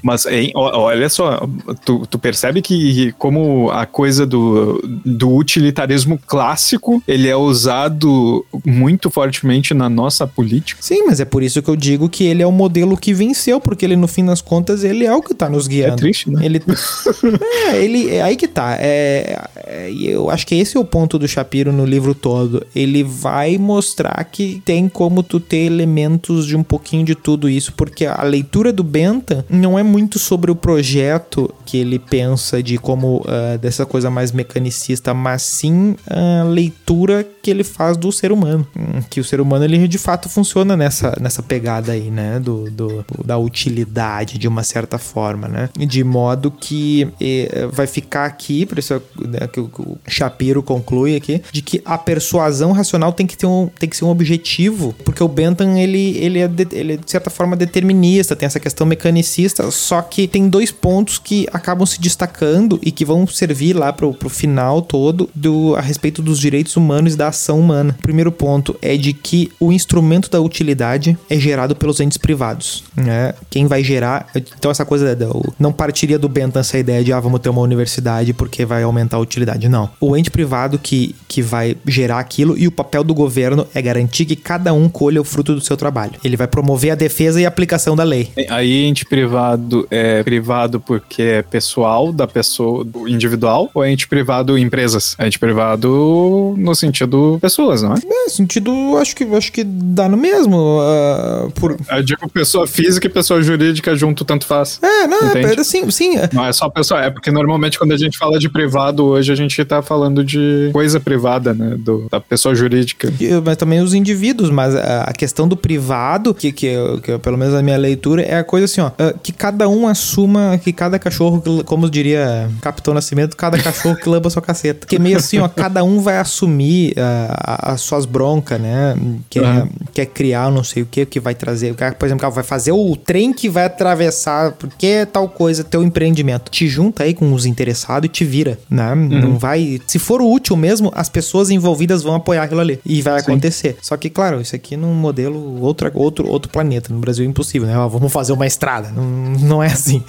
Mas hein, olha só, tu, tu percebe que como a coisa do, do utilitarismo clássico, ele é usado muito fortemente na nossa política. Sim, mas é por isso que eu digo que ele é o modelo que venceu, porque ele, no fim das contas, ele é o que tá nos guiando. É triste, né? Ele, é, ele, é aí que tá. É, é, eu acho que esse é o ponto do Shapiro no livro todo. Ele vai mostrar que tem como tu ter elementos de um pouquinho de tudo isso, porque a leitura do Bentham não é muito sobre o projeto que ele pensa de como uh, dessa coisa mais mecanicista, mas sim a leitura que ele faz do ser humano. Hum, que o ser humano ele de fato funciona nessa, nessa pegada aí, né? Do, do da utilidade de uma certa forma, né? De modo que eh, vai ficar aqui, por isso né, que o Shapiro conclui aqui, de que a persuasão racional tem que ter um, tem que ser um objetivo, porque o Bentham ele, ele, é de, ele é de certa forma determinista, tem essa questão mecanicista, só que tem dois pontos que acabam se destacando e que vão servir lá pro, pro final todo do, a respeito dos direitos humanos e da ação humana. O primeiro ponto é de que o instrumento da utilidade é gerado pelos entes privados. Né? Quem vai gerar. Então, essa coisa não partiria do Bentham essa ideia de ah, vamos ter uma universidade porque vai aumentar a utilidade. Não. O ente privado que, que vai gerar aquilo e o papel do governo é garantir que cada um colha o fruto do seu trabalho. Ele vai promover a defesa e a aplicação da lei. Aí, ente privado é privado porque é pessoal da pessoa individual ou é ente privado empresas? É ente privado no sentido pessoas, não é? É, sentido, acho que, acho que dá no mesmo. Uh, por... Eu digo pessoa física e pessoa jurídica junto, tanto faz. É, não, Entende? é, sim, sim. Não é só pessoa, é porque normalmente quando a gente fala de privado hoje, a gente tá falando de coisa privada, né? Do, da pessoa jurídica. Mas também os indivíduos, mas a questão do privado, que, que, que pelo menos a minha leitura, é a coisa assim, ó, ah, que cada um assuma que cada cachorro, como diria Capitão Nascimento, cada cachorro que lamba sua caceta. Que é meio assim, ó, cada um vai assumir uh, as suas broncas, né? Quer, uhum. quer criar não sei o que, que vai trazer. Por exemplo, vai fazer o trem que vai atravessar, porque é tal coisa, teu empreendimento. Te junta aí com os interessados e te vira, né? Uhum. Não vai. Se for útil mesmo, as pessoas envolvidas vão apoiar aquilo ali. E vai Sim. acontecer. Só que, claro, isso aqui num modelo outro, outro, outro planeta. No Brasil é impossível, né? Ó, vamos fazer uma estrada. Não, não é assim.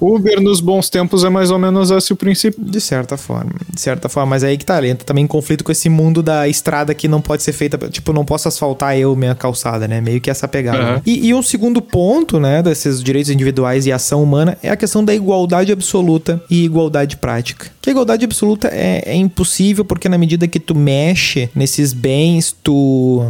Uh, Uber nos bons tempos é mais ou menos esse o princípio. De certa forma. De certa forma. Mas é aí que tá, ele entra também em conflito com esse mundo da estrada que não pode ser feita. Tipo, não posso asfaltar eu minha calçada, né? Meio que essa pegada. Uhum. Né? E, e um segundo ponto, né, desses direitos individuais e ação humana é a questão da igualdade absoluta e igualdade prática. Que a igualdade absoluta é, é impossível porque na medida que tu mexe nesses bens, tu,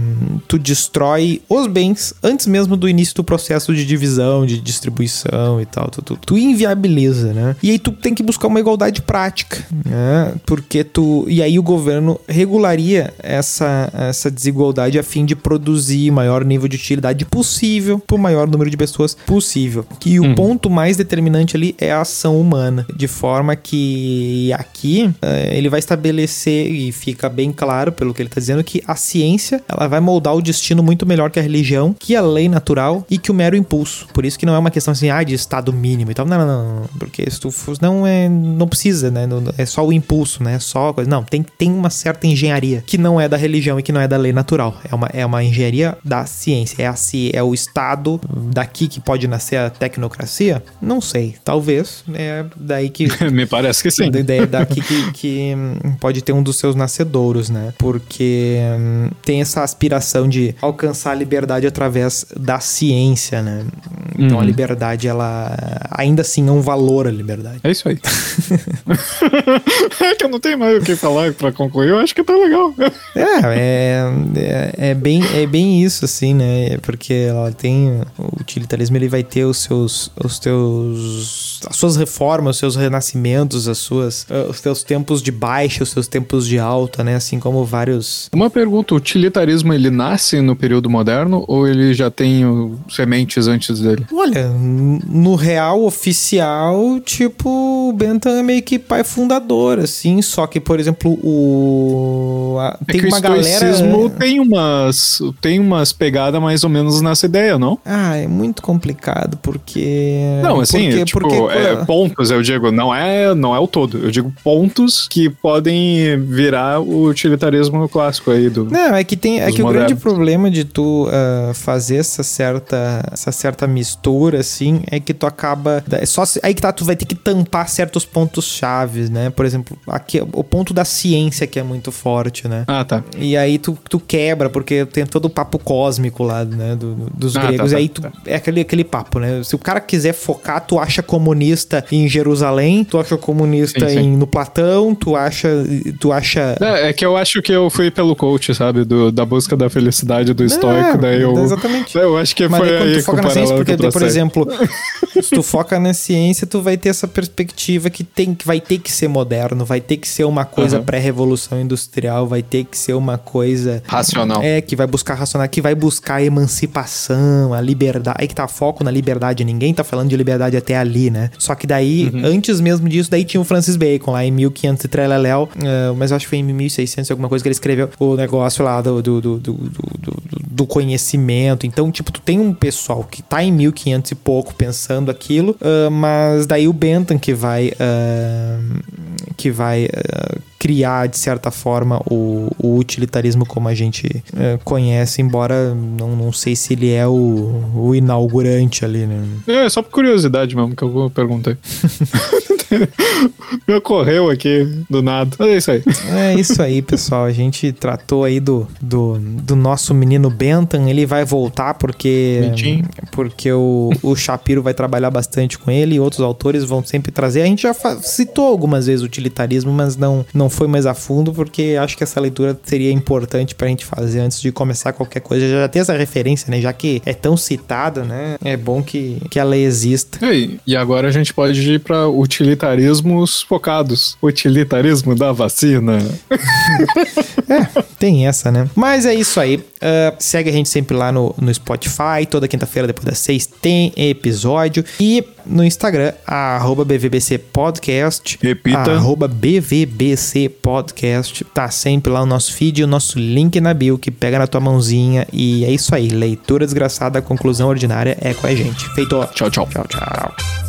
tu destrói os bens antes mesmo do início do processo de divisão, de distribuição e tal. Tu, tu, tu inviabiliza, né? E aí tu tem que buscar uma igualdade prática, né? Porque tu. E aí o governo regularia essa, essa desigualdade a fim de produzir maior nível de utilidade possível para o maior número de pessoas possível. E o uhum. ponto mais determinante ali é a ação humana, de forma que aqui eh, ele vai estabelecer e fica bem claro pelo que ele está dizendo que a ciência ela vai moldar o destino muito melhor que a religião, que a lei natural e que o mero impulso. Por isso que não é uma questão assim, ah, de estado mínimo e tal. Não, não, não, porque se tu não é, não precisa, né? É só o impulso, né? É só coisa. Não, tem, tem uma certa engenharia que não é da religião e que não é da lei natural. É uma, é uma engenharia da ciência. É, a, é o estado daqui que pode nascer a tecnocracia? Não sei. Talvez. É daí que. Me parece que sim. É daqui que, que pode ter um dos seus nascedouros, né? Porque hum, tem essa aspiração de alcançar a liberdade através da ciência, né? Então uhum. a liberdade, ela ainda assim é um valor a liberdade. É isso aí. é que eu não tenho mais o que falar para concluir. Eu acho que tá legal. é, é, é, é, bem, é bem isso, assim, né? Porque ela tem. O utilitarismo ele vai ter os seus. Os teus. As suas reformas, os seus renascimentos, as suas, uh, os teus tempos de baixa, os seus tempos de alta, né? Assim como vários. Uma pergunta: o utilitarismo ele nasce no período moderno ou ele já tem sementes antes dele? Olha, no real oficial, tipo, o Bentham é meio que pai fundador, assim. Só que, por exemplo, o. A, é tem uma galera. tem umas. Tem umas pegadas mais ou menos nessa ideia, não? Ah, é muito complicado, porque. Não, assim, porque, tipo, porque... É, pontos, eu digo, não é, não é o todo. Eu digo pontos que podem virar o utilitarismo clássico aí do. Não, é que tem. É que modernos. o grande problema de tu uh, fazer essa certa, essa certa mistura, assim, é que tu acaba. É só aí que tá, tu vai ter que tampar certos pontos chaves, né? Por exemplo, aqui o ponto da ciência que é muito forte, né? Ah, tá. E aí tu, tu quebra, porque tem todo o papo cósmico lá, né? do- do- dos Ah, tá, gregos. tá, e aí tu, tá. é aquele, aquele papo, né? Se o cara quiser focar, tu acha comunista em Jerusalém, tu acha comunista Sim, sim. em, no Platão, tu acha. Tu acha. É, é que eu acho que eu fui pelo coach, sabe? Do, da busca da felicidade do estoico, É, daí eu. Exatamente. Eu acho que Mas foi aí quando tu foca na ciência, porque, por exemplo, se tu foca na ciência, tu vai ter essa perspectiva que tem que vai ter que ser moderno, vai ter que ser uma coisa Aham. pré-revolução industrial, vai ter que ser uma coisa Racional. é que vai buscar racional, que vai buscar a emancipação, a liberdade. Aí que tá foco na liberdade. Ninguém tá falando de liberdade até ali, né? Só que daí, Uhum. antes mesmo disso, daí tinha o Francis Bacon lá em 1500 e treleléu, eh, mas eu acho que foi em 1600 alguma coisa que ele escreveu o negócio lá do, do, do, do- do- do conhecimento. Então, tipo, tu tem um pessoal que tá em 1500 e pouco pensando aquilo, ah, mas daí o Bentham que vai ah, que vai ah, criar de certa forma o, o utilitarismo como a gente ah, conhece, embora não, não sei se ele é o, o inaugurante ali, né? É, só por curiosidade mesmo que eu vou perguntar. Me ocorreu aqui do nada. Mas é isso aí. É isso aí, pessoal. A gente tratou aí do, do, do nosso menino Bentham. Ele vai voltar porque porque o, o Shapiro vai trabalhar bastante com ele e outros autores vão sempre trazer. A gente já citou algumas vezes o utilitarismo, mas não, não foi mais a fundo porque acho que essa leitura seria importante pra gente fazer antes de começar qualquer coisa. Já ter essa referência, né? Já que é tão citada, né? É bom que, que ela exista. E, aí, e agora a gente pode ir pra utilitarismos focados. Utilitarismo da vacina. Tem essa, né? Mas é isso aí. Ah, segue a gente sempre lá no, no Spotify. Toda quinta-feira, depois das seis, tem episódio. E no Instagram, arroba BVBC Podcast. Repita. Arroba BVBC Podcast. Tá sempre lá o nosso feed e o nosso link na bio que pega na tua mãozinha. E é isso aí. Leitura desgraçada, conclusão ordinária é com a gente. Feito. Tchau, tchau. Tchau, tchau.